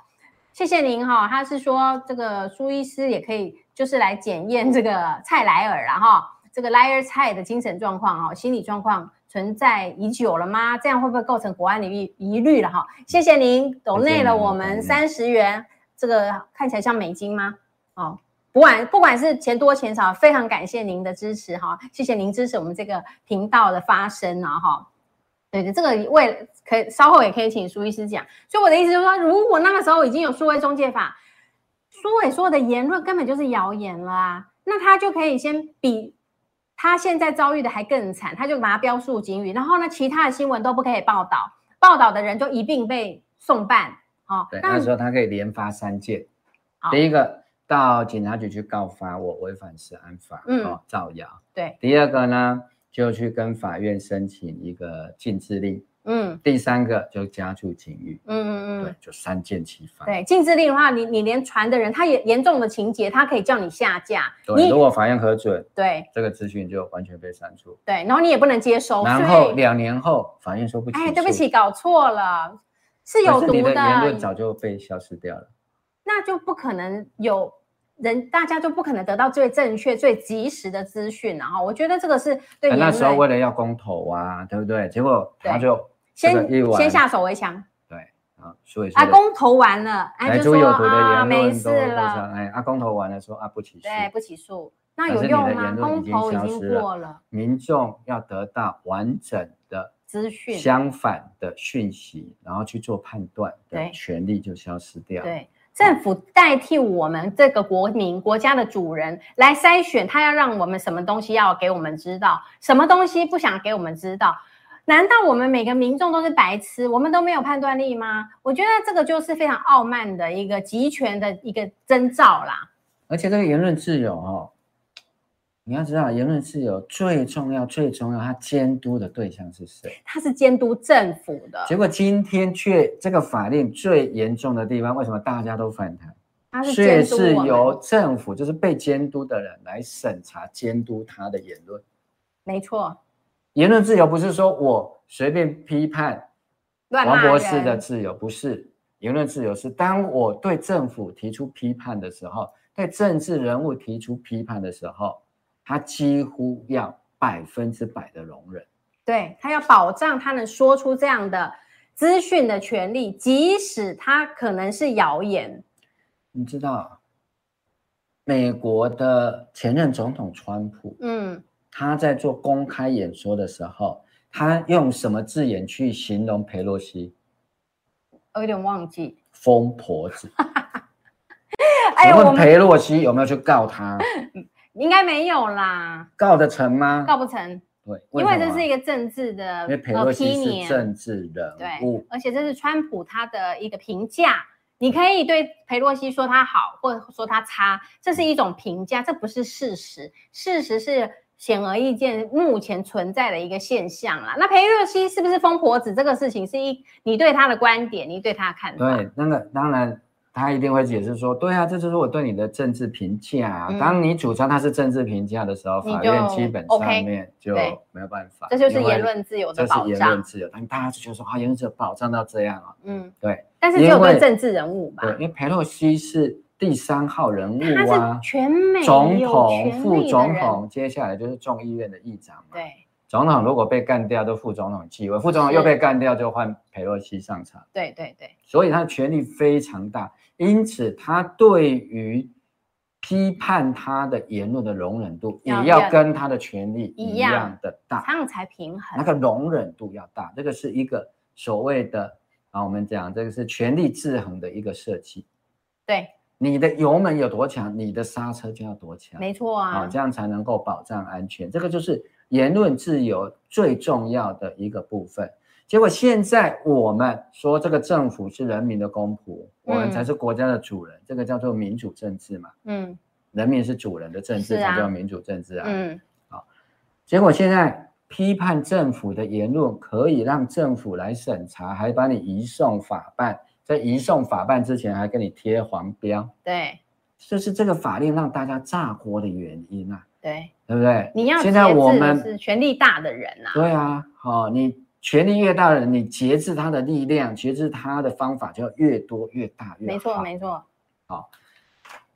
谢谢您哈、哦。他是说这个苏医师也可以就是来检验这个蔡莱尔了哈。这个 liar 蔡的精神状况哈，心理状况存在已久了吗？这样会不会构成国安的疑疑虑了哈？谢谢您，抖内了我们三十元，这个看起来像美金吗？哦，不管不管是钱多钱少，非常感谢您的支持哈，谢谢您支持我们这个频道的发声啊哈。对的，这个为可以稍后也可以请苏医师讲。所以我的意思就是说，如果那个时候已经有数位中介法，苏伟说的言论根本就是谣言了啊，那他就可以先比。他现在遭遇的还更惨，他就把他标述警语，然后呢，其他的新闻都不可以报道，报道的人就一并被送办。哦，对，那时候他可以连发三件，第一个到警察局去告发我违反食安法，嗯，哦，造谣。对，第二个呢，就去跟法院申请一个禁制令。嗯，第三个就加注警语，嗯嗯嗯，对，就三箭齐发。对，禁制令的话，你你连传的人，他也严重的情节，他可以叫你下架。对，如果法院核准，对，这个资讯就完全被删除。对，然后你也不能接收。然后两年后，法院说不起。哎，对不起，搞错了，是有毒的。你的言论早就被消失掉了。那就不可能有人，大家就不可能得到最正确、最及时的资讯。然后，我觉得这个是对。那时候为了要公投啊，对不对？结果他就。先先下手为强，对啊，所以阿公投完了，莱猪有毒的言论、啊、没事了，哎，阿公投完了说啊不起诉，对不起诉，那有用吗？公投已经过了，民众要得到完整的资讯，相反的讯息，然后去做判断的权利就消失掉。对，政府代替我们这个国民国家的主人来筛选，他要让我们什么东西要给我们知道，什么东西不想给我们知道。难道我们每个民众都是白痴？我们都没有判断力吗？我觉得这个就是非常傲慢的一个集权的一个征兆啦。而且这个言论自由哦，你要知道，言论自由最重要、最重要，它监督的对象是谁？它是监督政府的。结果今天却这个法令最严重的地方，为什么大家都反弹？它是却是由政府，就是被监督的人来审查、监督他的言论。没错。言论自由不是说我随便批判王博士的自由，不是。言论自由是当我对政府提出批判的时候，对政治人物提出批判的时候，他几乎要百分之百的容忍。对，他要保障他能说出这样的资讯的权利，即使他可能是谣言。你知道，美国的前任总统川普，嗯，他在做公开演说的时候，他用什么字眼去形容佩洛西？我有点忘记。疯婆子。哎，问裴洛西有没有去告他？应该没有啦。告得成吗？告不成。对，因为这是一个政治的，因为裴洛西是政治人物，对，而且这是川普他的一个评价。你可以对佩洛西说他好，或者说他差，这是一种评价，这不是事实。事实是显而易见，目前存在的一个现象啦。那裴洛西是不是疯婆子？这个事情是一你对他的观点，你对他的看法。对，那个当然。他一定会解释说：“对啊，这就是我对你的政治评价。嗯、当你主张他是政治评价的时候，法院基本上面就没有办法。这就是言论自由的保障。这是言论自由，但大家就觉得说啊，言论自由保障到这样啊。嗯，对。但是只有对政治人物吧？对，因为裴洛西是第三号人物啊，全美总统、副总统，接下来就是众议院的议长嘛。对。总统如果被干掉，就副总统继位；副总统又被干掉，就换佩洛西上场。对对对。所以他的权力非常大。因此，他对于批判他的言论的容忍度，也要跟他的权力一样的大，这样才平衡。那个容忍度要大，这个是一个所谓的啊，我们讲这个是权力制衡的一个设计。对，你的油门有多强，你的刹车就要多强。没错啊，这样才能够保障安全。这个就是言论自由最重要的一个部分。结果现在我们说这个政府是人民的公仆，嗯、我们才是国家的主人，这个叫做民主政治嘛。嗯，人民是主人的政治才叫民主政治啊。嗯，好，结果现在批判政府的言论可以让政府来审查，还把你移送法办，在移送法办之前还给你贴黄标。对，就是这个法令让大家炸锅的原因啊。对，对不对？你要现在我们是权力大的人啊。对啊，好你。权力越大的人，你节制他的力量，节制他的方法就要越多越大越好。没错，没错。好，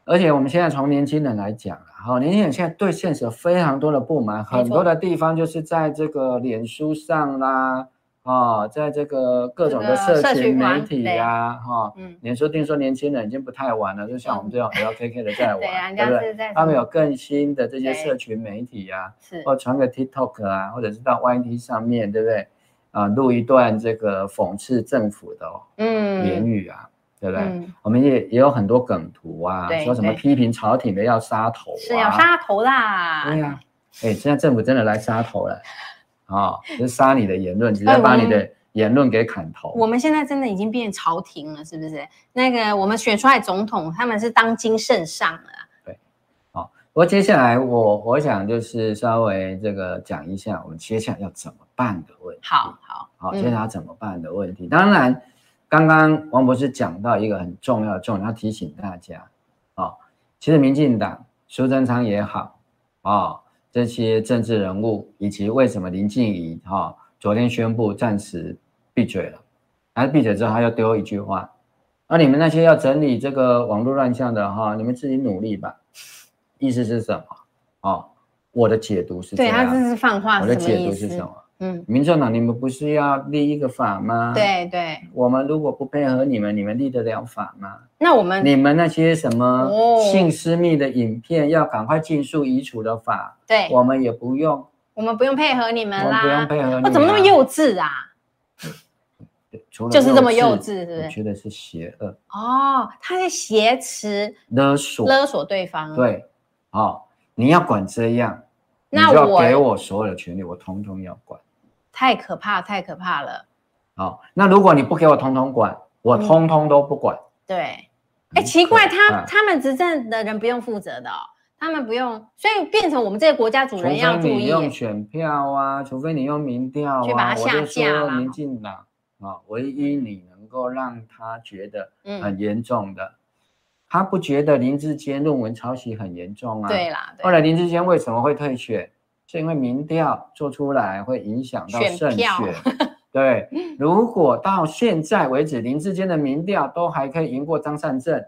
而且我们现在从年轻人来讲，好，年轻人现在对现实有非常多的不满，很多的地方就是在这个脸书上啦，啊，在这个各种的社群媒体呀，哈，嗯，脸书听说年轻人已经不太玩了，就像我们这种 LKK 的在 玩，对不对？他们有更新的这些社群媒体呀，是，或传个 TikTok 啊，或者是到 YT 上面，对不对？啊，录一段这个讽刺政府的嗯言语啊，对不对？嗯、我们也也有很多梗图啊，对说什么批评朝廷的要杀头、啊，是要杀头啦。对呀、啊，哎，现在政府真的来杀头了啊，就是杀你的言论，直接把你的言论给砍头。我们现在真的已经变朝廷了，是不是？那个我们选出来总统，他们是当今圣上了。不过接下来我我想就是稍微这个讲一下我们接下来要怎么办的问题。好好好，接下来要怎么办的问题。嗯、当然，刚刚王博士讲到一个很重要的重点，要提醒大家啊、哦，其实民进党苏贞昌也好啊、哦，这些政治人物以及为什么林静怡哈昨天宣布暂时闭嘴了，还是闭嘴之后他又丢一句话，那、啊、你们那些要整理这个网络乱象的哈，你们自己努力吧。意思是什么？哦，我的解读是这样。对，他这是放话，我的解读是什么？嗯，民众党，你们不是要立一个法吗？对对。我们如果不配合你们，你们立得了法吗？那我们，你们那些什么性私密的影片，要赶快尽速移除的法，对，我们也不用，我们不用配合你们啦，不用配合你们。我怎么那么幼稚啊？就是这么幼稚，是不是？我觉得是邪恶。哦，他在挟持勒索勒索对方，对。哦，你要管这样，那我你就要给我所有的权利，我通通要管。太可怕，太可怕了。好、哦，那如果你不给我通通管，我通通都不管。嗯、对，哎，奇怪，他他们执政的人不用负责的哦，他们不用，所以变成我们这个国家主人要你用选票啊，除非你用民调啊，去把他下架了。民进党啊，唯一你能够让他觉得很严重的。嗯他不觉得林志坚论文抄袭很严重啊？对啦。对，后来林志坚为什么会退选？是因为民调做出来会影响到胜选。选票对，如果到现在为止林志坚的民调都还可以赢过张善政，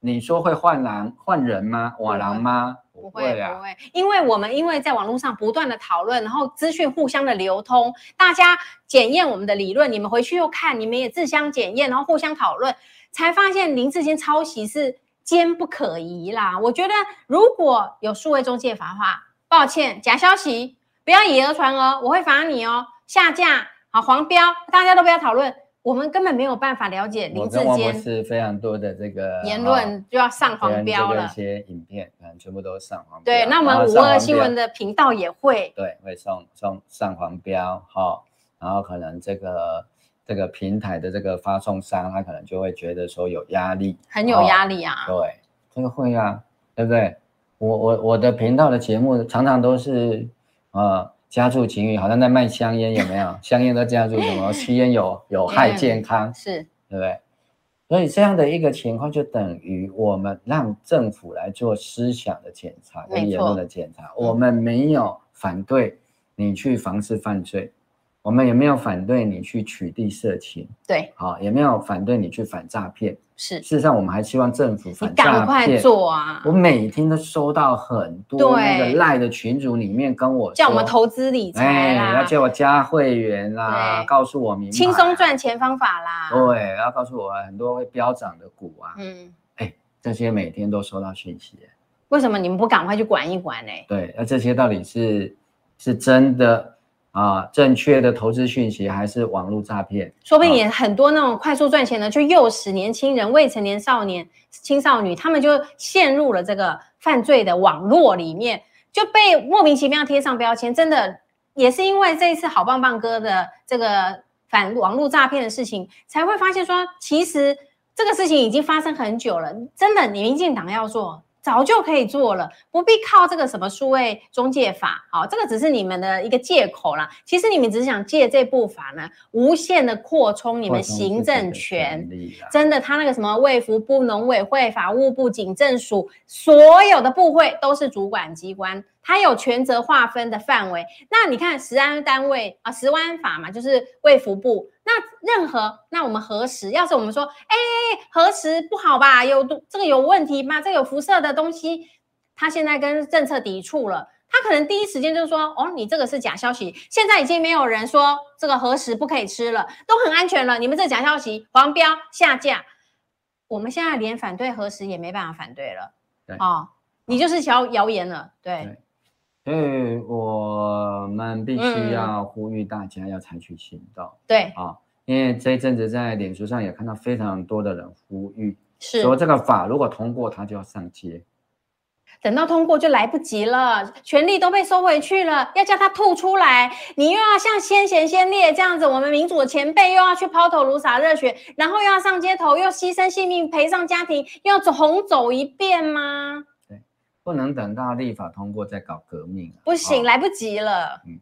你说会换人换人吗？瓦郎吗？不不会不会，因为我们因为在网络上不断的讨论，然后资讯互相的流通，大家检验我们的理论，你们回去又看，你们也自相检验，然后互相讨论，才发现林志坚抄袭是坚不可疑啦。我觉得如果有数位中介法的话，抱歉，假消息。不要以讹传讹，我会罚你哦，下架，好黄标，大家都不要讨论。我们根本没有办法了解林志坚是非常多的这个言论就要上黄标了，一些影片可能全部都上黄标。对，那我们五二新闻的频道也会。对，会上上上黄标哈，然后可能这个这个平台的这个发送商他可能就会觉得说有压力，很有压力啊。对，这个会啊，对不对？我我我的频道的节目常常都是呃。加注情语，好像在卖香烟，有没有？香烟都加注什么？吸烟有有害健康，是，对不对？所以这样的一个情况，就等于我们让政府来做思想的检查跟言论的检查，我们没有反对你去防治犯罪。我们也没有反对你去取缔色情，对，好，也没有反对你去反诈骗，是。事实上，我们还希望政府反诈骗，你赶快做啊！我每天都收到很多那个赖的群主里面跟我叫我们投资理财啦，哎，要叫我加会员啦，告诉我明白轻松赚钱方法啦，对，要告诉我很多会飙涨的股啊，嗯，哎，这些每天都收到讯息，为什么你们不赶快去管一管呢？对，那这些到底是是真的？啊，正确的投资讯息还是网络诈骗？说不定也很多那种快速赚钱的，就诱使年轻人、未成年少年、青少女，他们就陷入了这个犯罪的网络里面，就被莫名其妙贴上标签。真的也是因为这一次好棒棒哥的这个反网络诈骗的事情，才会发现说，其实这个事情已经发生很久了。真的，你民进党要做。早就可以做了，不必靠这个什么数位中介法，好，这个只是你们的一个借口啦。其实你们只是想借这部法呢，无限的扩充你们行政权。真的，他那个什么卫福部、农委会、法务部、警政署，所有的部会都是主管机关。它有权责划分的范围，那你看十安单位啊，十安法嘛，就是卫福部。那任何，那我们核实，要是我们说，哎，核实不好吧？有这个有问题吗？这个有辐射的东西，它现在跟政策抵触了，他可能第一时间就说，哦，你这个是假消息。现在已经没有人说这个核实不可以吃了，都很安全了。你们这假消息，黄标下架。我们现在连反对核实也没办法反对了，对哦，你就是谣谣言了，对。对所以我们必须要呼吁大家要采取行动。嗯、对啊，因为这一阵子在脸书上也看到非常多的人呼吁，是说这个法如果通过，他就要上街。等到通过就来不及了，权力都被收回去了，要叫他吐出来。你又要像先贤先烈这样子，我们民主的前辈又要去抛头颅洒热血，然后又要上街头，又牺牲性命赔上家庭，又要重走一遍吗？不能等到立法通过再搞革命，不行，哦、来不及了。嗯，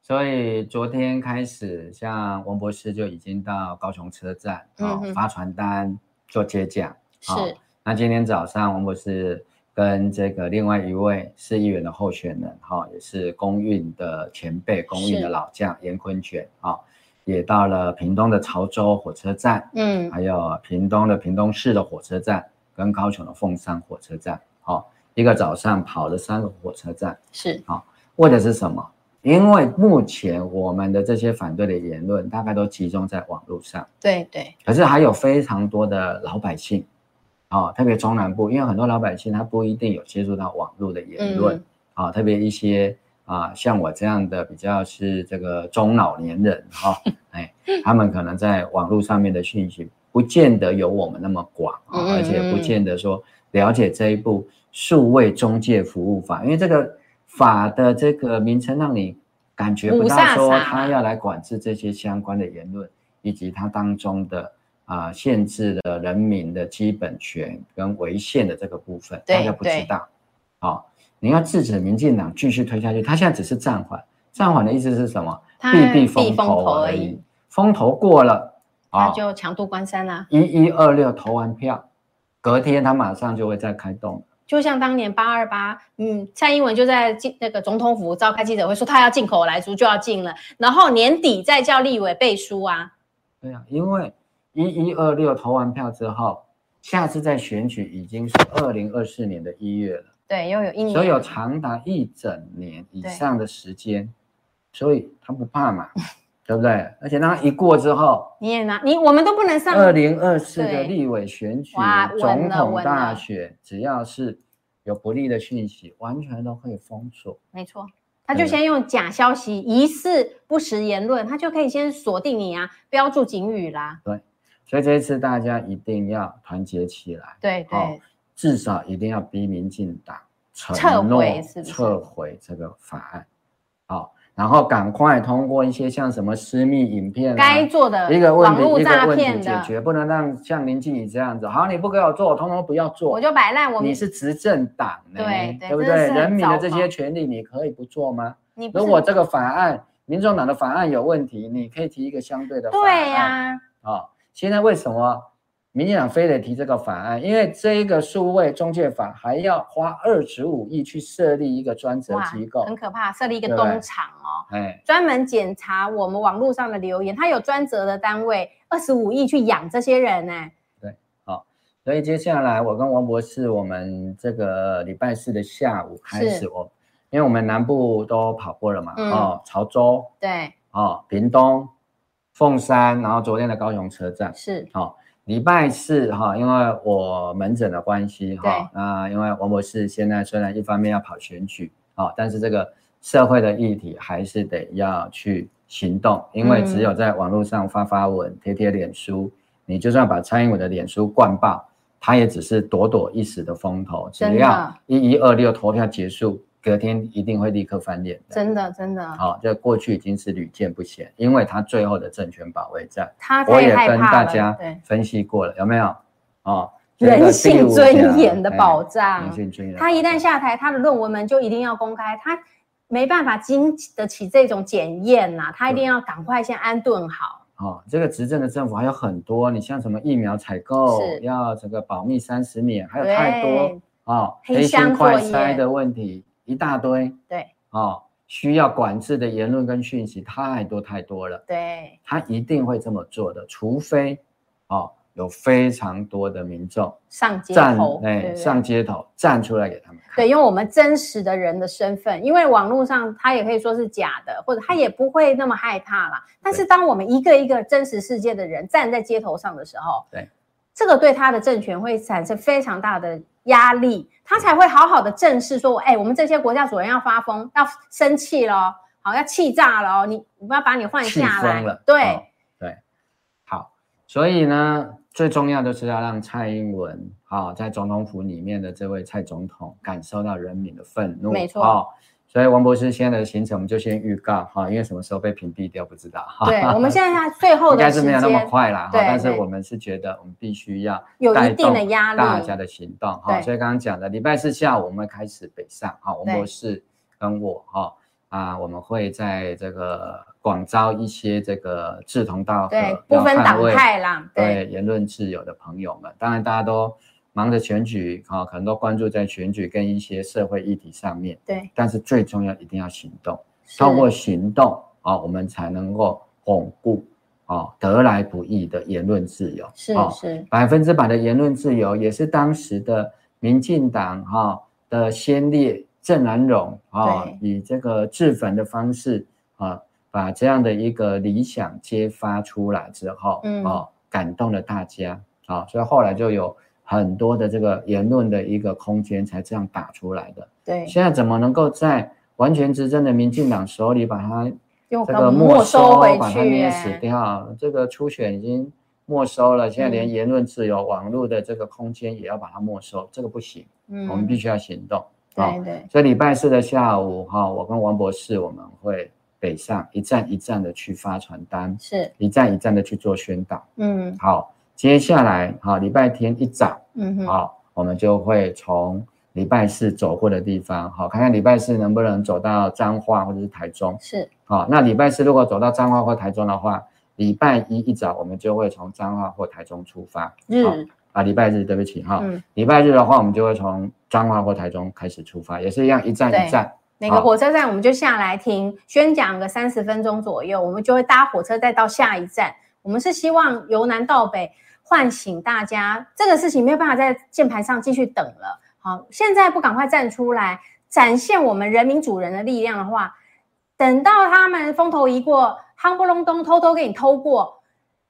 所以昨天开始，像王博士就已经到高雄车站啊、发传单做接讲。是、哦。那今天早上，王博士跟这个另外一位市议员的候选人哈、哦，也是公运的前辈，公运的老将严坤全啊，也到了屏东的潮州火车站，嗯，还有屏东的屏东市的火车站，跟高雄的凤山火车站，好、哦。一个早上跑了三个火车站，是啊，为的是什么？因为目前我们的这些反对的言论大概都集中在网络上，对对。可是还有非常多的老百姓，啊，特别中南部，因为很多老百姓他不一定有接触到网络的言论，嗯、啊，特别一些啊，像我这样的比较是这个中老年人，哈、啊，哎，他们可能在网络上面的讯息不见得有我们那么广，啊，而且不见得说了解这一步。数位中介服务法，因为这个法的这个名称让你感觉不到说他要来管制这些相关的言论，以及它当中的啊、呃、限制的人民的基本权跟违宪的这个部分，大家不知道。好、哦，你要制止民进党继续推下去，他现在只是暂缓，暂缓的意思是什么？避避风头而已，风头过了，他就强渡关山啦。一一二六投完票，隔天他马上就会再开动。就像当年八二八，嗯，蔡英文就在进那个总统府召开记者会，说他要进口来猪就要进了，然后年底再叫立委背书啊。对啊，因为一一二六投完票之后，下次再选举已经是二零二四年的一月了。对，又有一年，所以有长达一整年以上的时间，所以他不怕嘛，对不对？而且他一过之后，你也拿你，我们都不能上。二零二四的立委选举、总统大选，只要是有不利的讯息，完全都可以封锁。没错，他就先用假消息、疑似不实言论，他就可以先锁定你啊，标注警语啦。对，所以这一次大家一定要团结起来。对对。哦至少一定要逼民进党撤回撤回这个法案，好，然后赶快通过一些像什么私密影片该做的一个问题一个问题解决，不能让像林静仪这样子，好，你不给我做，我通通不要做，我就摆烂。我你是执政党，对对不对？人民的这些权利你可以不做吗？如果这个法案，民众党的法案有问题，你可以提一个相对的法案。对呀，啊，现在为什么？民进党非得提这个法案，因为这一个数位中介法还要花二十五亿去设立一个专责机构，很可怕，设立一个东厂哦，哎，专门检查我们网络上的留言，他有专责的单位，二十五亿去养这些人呢。对，好，所以接下来我跟王博士，我们这个礼拜四的下午开始，我因为我们南部都跑过了嘛，嗯、哦，潮州，对，哦，屏东、凤山，然后昨天的高雄车站是，好、哦。礼拜四哈，因为我门诊的关系哈，那因为王博士现在虽然一方面要跑选举啊，但是这个社会的议题还是得要去行动，因为只有在网络上发发文、贴贴脸书，你就算把蔡英文的脸书灌爆，他也只是躲躲一时的风头，只要一一二六投票结束。隔天一定会立刻翻脸的，真的真的。好，这过去已经是屡见不鲜，因为他最后的政权保卫战，他我也跟大家分析过了，有没有？哦，人性尊严的保障，人性尊严。他一旦下台，他的论文们就一定要公开，他没办法经得起这种检验呐，他一定要赶快先安顿好。哦，这个执政的政府还有很多，你像什么疫苗采购要这个保密三十年，还有太多哦，黑心快筛的问题。一大堆，对，哦，需要管制的言论跟讯息太多太多了，对，他一定会这么做的，除非，哦，有非常多的民众上街头，哎，上街头站出来给他们看，对，用我们真实的人的身份，因为网络上他也可以说是假的，或者他也不会那么害怕啦。但是当我们一个一个真实世界的人站在街头上的时候，对，这个对他的政权会产生非常大的。压力，他才会好好的正视说，哎，我们这些国家主人要发疯，要生气了，好，要气炸了，你我们要把你换下来。对、哦、对，好，所以呢，最重要的是要让蔡英文啊、哦，在总统府里面的这位蔡总统感受到人民的愤怒。没错。哦所以王博士现在的行程，我们就先预告哈，因为什么时候被屏蔽掉不知道哈。对，我们现在他最后 的应该是没有那么快啦。哈，但是我们是觉得我们必须要有一定的压力，大家的行动哈。所以刚刚讲的礼拜四下午我们会开始北上哈，王博士跟我哈啊，我们会在这个广招一些这个志同道合、对不分党派啦，对言论自由的朋友们，当然大家都。忙着选举，啊，可能都关注在选举跟一些社会议题上面。对，但是最重要一定要行动，通过行动啊，我们才能够巩固啊得来不易的言论自由。是是，百分之百的言论自由，也是当时的民进党哈的先烈郑南榕啊，以这个自焚的方式啊，把这样的一个理想揭发出来之后，嗯，啊，感动了大家啊，所以后来就有。很多的这个言论的一个空间才这样打出来的。对，现在怎么能够在完全执政的民进党手里把它这个没收，把它捏死掉？这个初选已经没收了，现在连言论自由、网络的这个空间也要把它没收，这个不行。嗯，我们必须要行动。对对。所以礼拜四的下午哈，我跟王博士我们会北上，一站一站的去发传单，是。一站一站的去做宣导。嗯，好。接下来，好，礼拜天一早，嗯哼，好，我们就会从礼拜四走过的地方，好，看看礼拜四能不能走到彰化或者是台中，是，好，那礼拜四如果走到彰化或台中的话，礼拜一一早我们就会从彰化或台中出发，嗯，啊，礼拜日，对不起，哈，礼拜日的话，我们就会从彰化或台中开始出发，也是一样，一站一站，每个火车站我们就下来听宣讲个三十分钟左右，我们就会搭火车再到下一站，我们是希望由南到北。唤醒大家，这个事情没有办法在键盘上继续等了。好，现在不赶快站出来，展现我们人民主人的力量的话，等到他们风头一过，夯不隆咚偷偷给你偷过，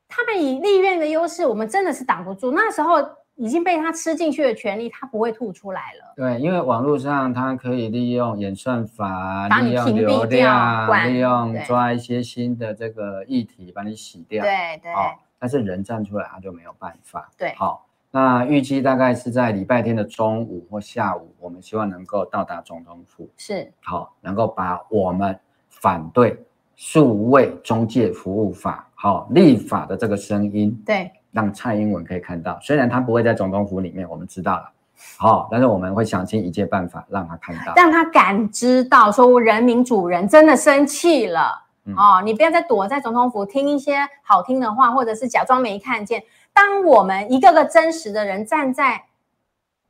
他们以立院的优势，我们真的是挡不住。那时候已经被他吃进去的权利，他不会吐出来了。对，因为网络上他可以利用演算法，把你屏蔽掉，利用流量，利用抓一些新的这个议题，把你洗掉。对对。哦，但是人站出来，他就没有办法。对，好。那预计大概是在礼拜天的中午或下午，我们希望能够到达总统府，是好，能够把我们反对数位中介服务法好立法的这个声音，对，让蔡英文可以看到，虽然他不会在总统府里面，我们知道了，好，但是我们会想尽一切办法让他看到，让他感知到说人民主人真的生气了，嗯、哦，你不要再躲在总统府听一些好听的话，或者是假装没看见。当我们一个个真实的人站在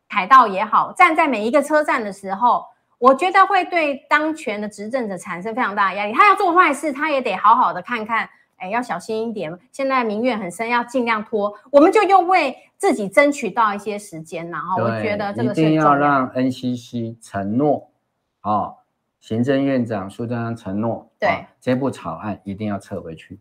凯道也好，站在每一个车站的时候，我觉得会对当权的执政者产生非常大的压力。他要做坏事，他也得好好的看看，哎，要小心一点。现在民怨很深，要尽量拖。我们就又为自己争取到一些时间，然后我觉得这个是一定要让 NCC 承诺，哦，行政院长苏贞昌承诺，对、哦，这部草案一定要撤回去。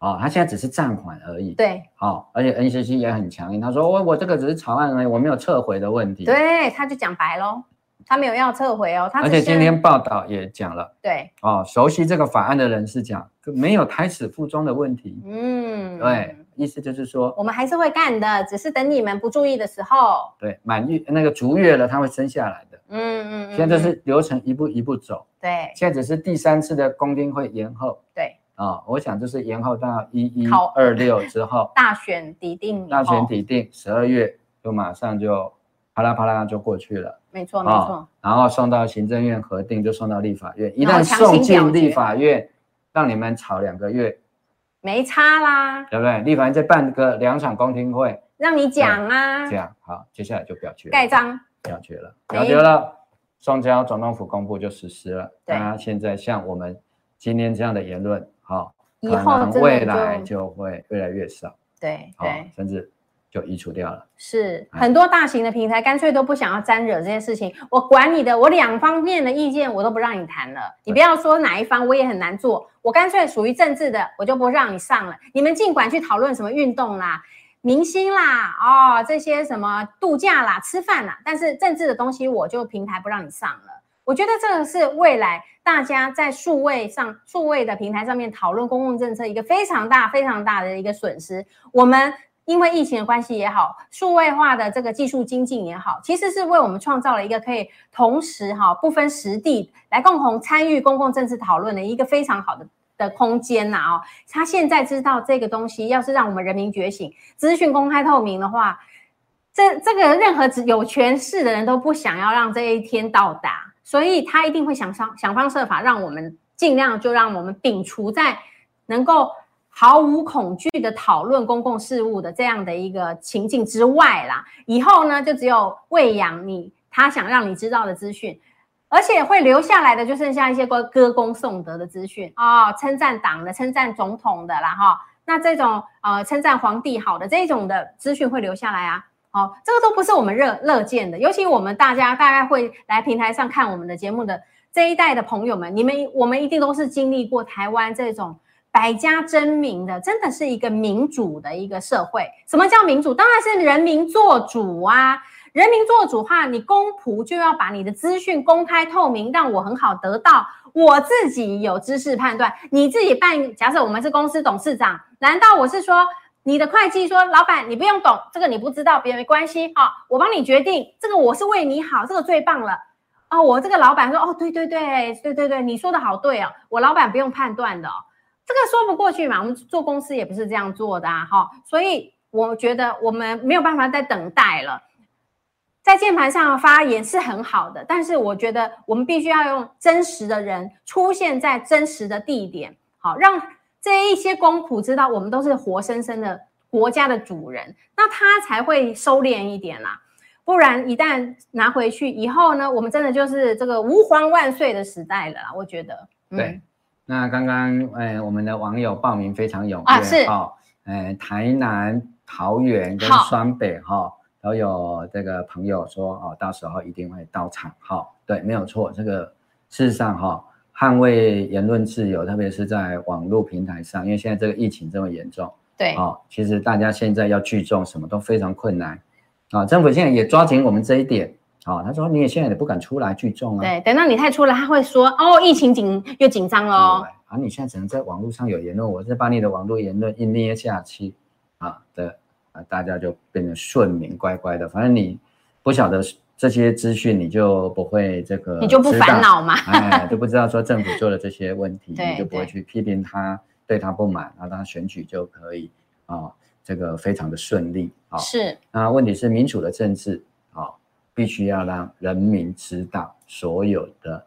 哦，他现在只是暂缓而已。对，好、哦，而且 NCC 也很强硬，他说我我这个只是草案而已，我没有撤回的问题。对，他就讲白喽，他没有要撤回哦。他而且今天报道也讲了，对，哦，熟悉这个法案的人士讲，没有胎死腹中的问题。嗯，对，意思就是说，我们还是会干的，只是等你们不注意的时候。对，满月那个足月了，他会生下来的。嗯嗯，嗯，现在就是流程一步一步走。对，现在只是第三次的公听会延后。对。啊、哦，我想就是延后到一一二六之后，大选底定，大选底定，十二月就马上就啪啦啪啦就过去了。没错没错、哦，然后送到行政院核定，就送到立法院。一旦送进立法院，让你们吵两个月，没差啦，对不对？立法院再办个两场公听会，让你讲啊，这样好，接下来就表决，盖章，表决了，表决了，送交总统府公布就实施了。大家现在像我们今天这样的言论。好，以后未来就会越来越少，对对，甚至就移除掉了。是很多大型的平台干脆都不想要沾惹这些事情，我管你的，我两方面的意见我都不让你谈了。你不要说哪一方，我也很难做。我干脆属于政治的，我就不让你上了。你们尽管去讨论什么运动啦、明星啦、哦这些什么度假啦、吃饭啦，但是政治的东西我就平台不让你上了。我觉得这个是未来大家在数位上、数位的平台上面讨论公共政策一个非常大、非常大的一个损失。我们因为疫情的关系也好，数位化的这个技术精进也好，其实是为我们创造了一个可以同时哈不分实地来共同参与公共政治讨论的一个非常好的的空间呐哦。他现在知道这个东西，要是让我们人民觉醒，资讯公开透明的话，这这个任何有权势的人都不想要让这一天到达。所以他一定会想方想方设法，让我们尽量就让我们摒除在能够毫无恐惧的讨论公共事务的这样的一个情境之外啦。以后呢，就只有喂养你他想让你知道的资讯，而且会留下来的就剩下一些歌歌功颂德的资讯啊，称赞党的、称赞总统的啦哈。那这种呃称赞皇帝好的这种的资讯会留下来啊。好，这个都不是我们乐乐见的，尤其我们大家大概会来平台上看我们的节目的这一代的朋友们，你们我们一定都是经历过台湾这种百家争鸣的，真的是一个民主的一个社会。什么叫民主？当然是人民做主啊！人民做主的话，你公仆就要把你的资讯公开透明，让我很好得到，我自己有知识判断。你自己办，假设我们是公司董事长，难道我是说？你的会计说：“老板，你不用懂这个，你不知道，别没关系、哦，我帮你决定这个，我是为你好，这个最棒了、哦！我这个老板说：哦，对对对对对对，你说的好对哦，我老板不用判断的、哦，这个说不过去嘛。我们做公司也不是这样做的啊，哈、所以我觉得我们没有办法再等待了，在键盘上发言是很好的，但是我觉得我们必须要用真实的人出现在真实的地点，好让。”这一些公仆知道我们都是活生生的国家的主人，那他才会收敛一点啦。不然一旦拿回去以后呢，我们真的就是这个吾皇万岁的时代了。我觉得，嗯、对。那刚刚哎，我们的网友报名非常踊跃啊，是哦，哎，台南、桃园跟双北哈都有这个朋友说哦，到时候一定会到场哈、哦。对，没有错，这个事实上哈、哦，捍卫言论自由，特别是在网络平台上，因为现在这个疫情这么严重，对，哦，其实大家现在要聚众什么都非常困难啊、哦。政府现在也抓紧我们这一点啊、哦，他说你也现在也不敢出来聚众啊。对，等到你太出来，他会说哦，疫情紧越紧张了哦。啊，你现在只能在网络上有言论，我再把你的网络言论一捏下去啊的。啊，大家就变成顺民乖乖的，反正你不晓得这些资讯，你就不会这个，你就不烦恼嘛，哎，就不知道说政府做的这些问题，你就不会去批评他，对他不满，然后他选举就可以啊，这个非常的顺利啊。是，那问题是民主的政治啊，必须要让人民知道所有的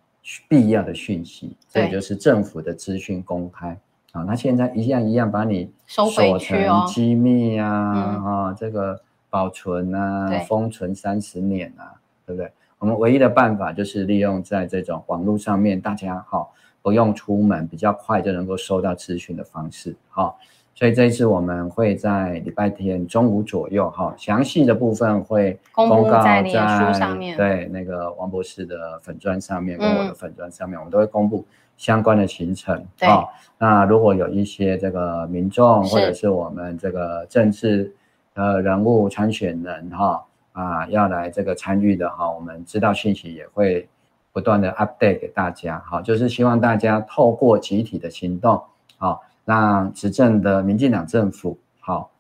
必要的讯息，这也就是政府的资讯公开。啊，那现在一样一样把你锁成机密啊，啊，这个保存啊，封存三十年啊，对不对？我们唯一的办法就是利用在这种网络上面，大家哈不用出门，比较快就能够收到资讯的方式，好，所以这一次我们会在礼拜天中午左右，哈，详细的部分会公告在脸书上面，对，那个王博士的粉砖上面跟我的粉砖上面，我们都会公布。相关的行程啊、哦，那如果有一些这个民众或者是我们这个政治呃人物参选人哈啊要来这个参与的哈，我们知道信息也会不断的 update 给大家好，就是希望大家透过集体的行动啊，让执政的民进党政府好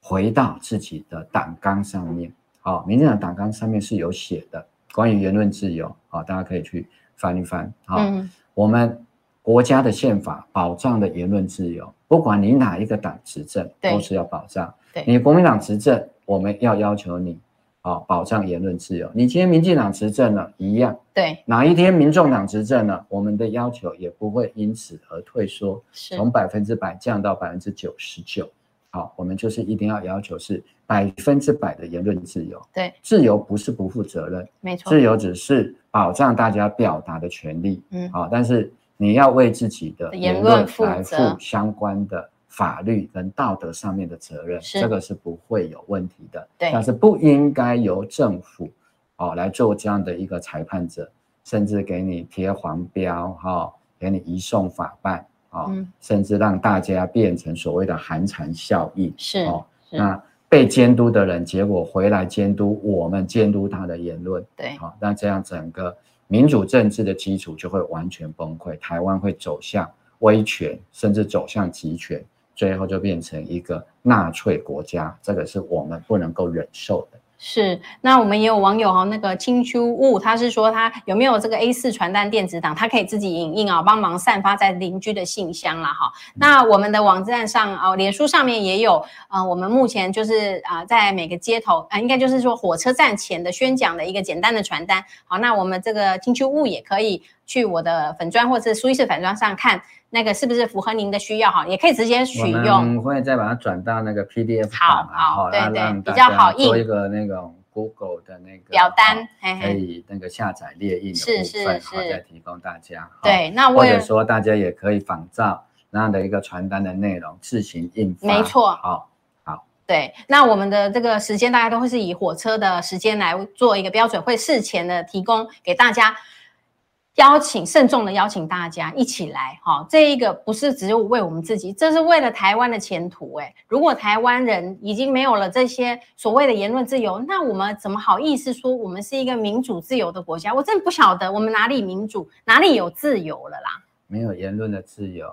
回到自己的党纲上面，好，民进党党纲上面是有写的关于言论自由好，大家可以去翻一翻好。嗯我们国家的宪法保障的言论自由，不管你哪一个党执政，都是要保障。你国民党执政，我们要要求你啊，保障言论自由。你今天民进党执政了，一样。对，哪一天民众党执政了，我们的要求也不会因此而退缩，从百分之百降到百分之九十九。好，我们就是一定要要求是百分之百的言论自由。对，自由不是不负责任，没错，自由只是。保障大家表达的权利，嗯，好，但是你要为自己的言论来负相关的法律跟道德上面的责任，这个是不会有问题的。对，但是不应该由政府哦来做这样的一个裁判者，甚至给你贴黄标，哈，给你移送法办，啊，甚至让大家变成所谓的寒蝉效应，是哦，那。被监督的人，结果回来监督我们监督他的言论，对，好，那这样整个民主政治的基础就会完全崩溃，台湾会走向威权，甚至走向极权，最后就变成一个纳粹国家，这个是我们不能够忍受的。是，那我们也有网友哈，那个青丘雾，他是说他有没有这个 A 四传单电子档，他可以自己影印啊，帮忙散发在邻居的信箱了哈。那我们的网站上哦，脸书上面也有，呃，我们目前就是啊，在每个街头啊，应该就是说火车站前的宣讲的一个简单的传单。好，那我们这个青丘雾也可以去我的粉砖或者是苏伊士粉砖上看。那个是不是符合您的需要哈？也可以直接取用。我们会再把它转到那个 PDF 版，好，好，对对，比较好印。做一个那种 Google 的那个表单，可以那个下载列印的部分，好，再提供大家。对，那或者说大家也可以仿照那样的一个传单的内容自行印发。没错。好，好。对，那我们的这个时间大家都会是以火车的时间来做一个标准，会事前的提供给大家。邀请慎重的邀请大家一起来哈，这一个不是只有为我们自己，这是为了台湾的前途诶。如果台湾人已经没有了这些所谓的言论自由，那我们怎么好意思说我们是一个民主自由的国家？我真的不晓得我们哪里民主，哪里有自由了啦？没有言论的自由。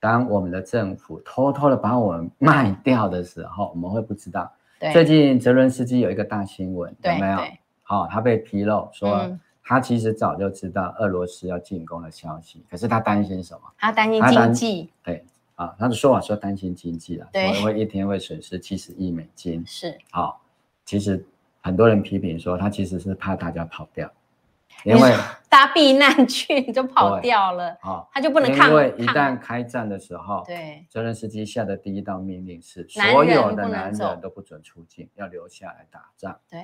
当我们的政府偷偷的把我们卖掉的时候，我们会不知道。最近泽伦斯基有一个大新闻，有没有？好，他被披露说。嗯他其实早就知道俄罗斯要进攻的消息，可是他担心什么？他担心经济。对啊，他的说法说担心经济了，对，因为一天会损失七十亿美金。是，好，其实很多人批评说他其实是怕大家跑掉，因为大家避难去就跑掉了啊，他就不能抗。因为一旦开战的时候，对，泽连斯基下的第一道命令是所有的男人都不准出境，要留下来打仗。对，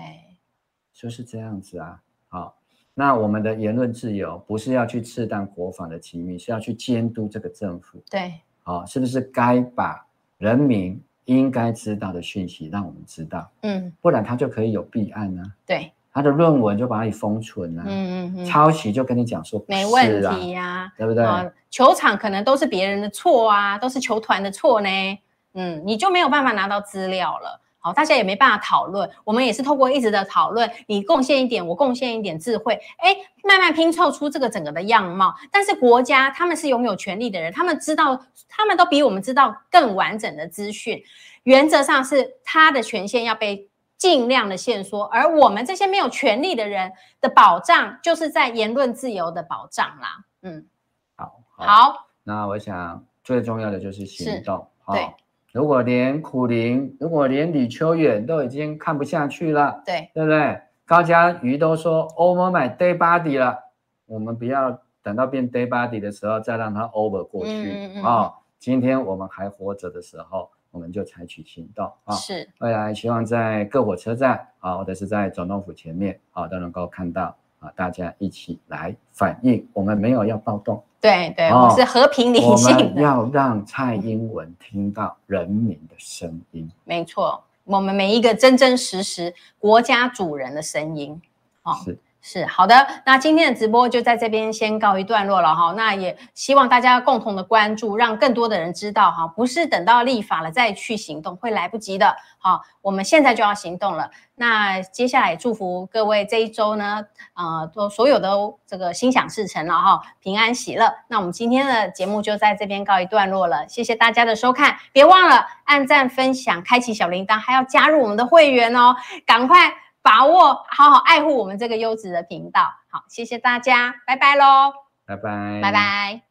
就是这样子啊，好。那我们的言论自由不是要去刺探国防的机密，是要去监督这个政府。对，好，是不是该把人民应该知道的讯息让我们知道，嗯，不然他就可以有弊案呢、啊。对，他的论文就把你封存了、啊，嗯嗯嗯，抄袭就跟你讲说、啊、没问题呀、啊，对不对、呃？球场可能都是别人的错啊，都是球团的错呢，嗯，你就没有办法拿到资料了。好，大家也没办法讨论。我们也是透过一直的讨论，你贡献一点，我贡献一点智慧，哎，慢慢拼凑出这个整个的样貌。但是国家他们是拥有权力的人，他们知道，他们都比我们知道更完整的资讯。原则上是他的权限要被尽量的限缩，而我们这些没有权利的人的保障，就是在言论自由的保障啦。嗯，好，好，好，那我想最重要的就是行动，对。哦如果连苦苓，如果连李秋远都已经看不下去了，对对不对？高嘉瑜都说 over my dead body 了，我们不要等到变 dead body 的时候再让它 over 过去啊、嗯嗯哦！今天我们还活着的时候，我们就采取行动啊！哦、是，未来希望在各火车站啊、哦，或者是在总统府前面啊、哦，都能够看到啊，大家一起来反映，我们没有要暴动。对对，我是和平理性的。我们要让蔡英文听到人民的声音。没错，我们每一个真真实实国家主人的声音。哦，是。是好的，那今天的直播就在这边先告一段落了哈。那也希望大家共同的关注，让更多的人知道哈，不是等到立法了再去行动会来不及的。好，我们现在就要行动了。那接下来祝福各位这一周呢，呃，都所有的这个心想事成了哈，平安喜乐。那我们今天的节目就在这边告一段落了，谢谢大家的收看，别忘了按赞、分享、开启小铃铛，还要加入我们的会员哦，赶快。把握，好好爱护我们这个优质的频道。好，谢谢大家，拜拜喽，拜拜，拜拜。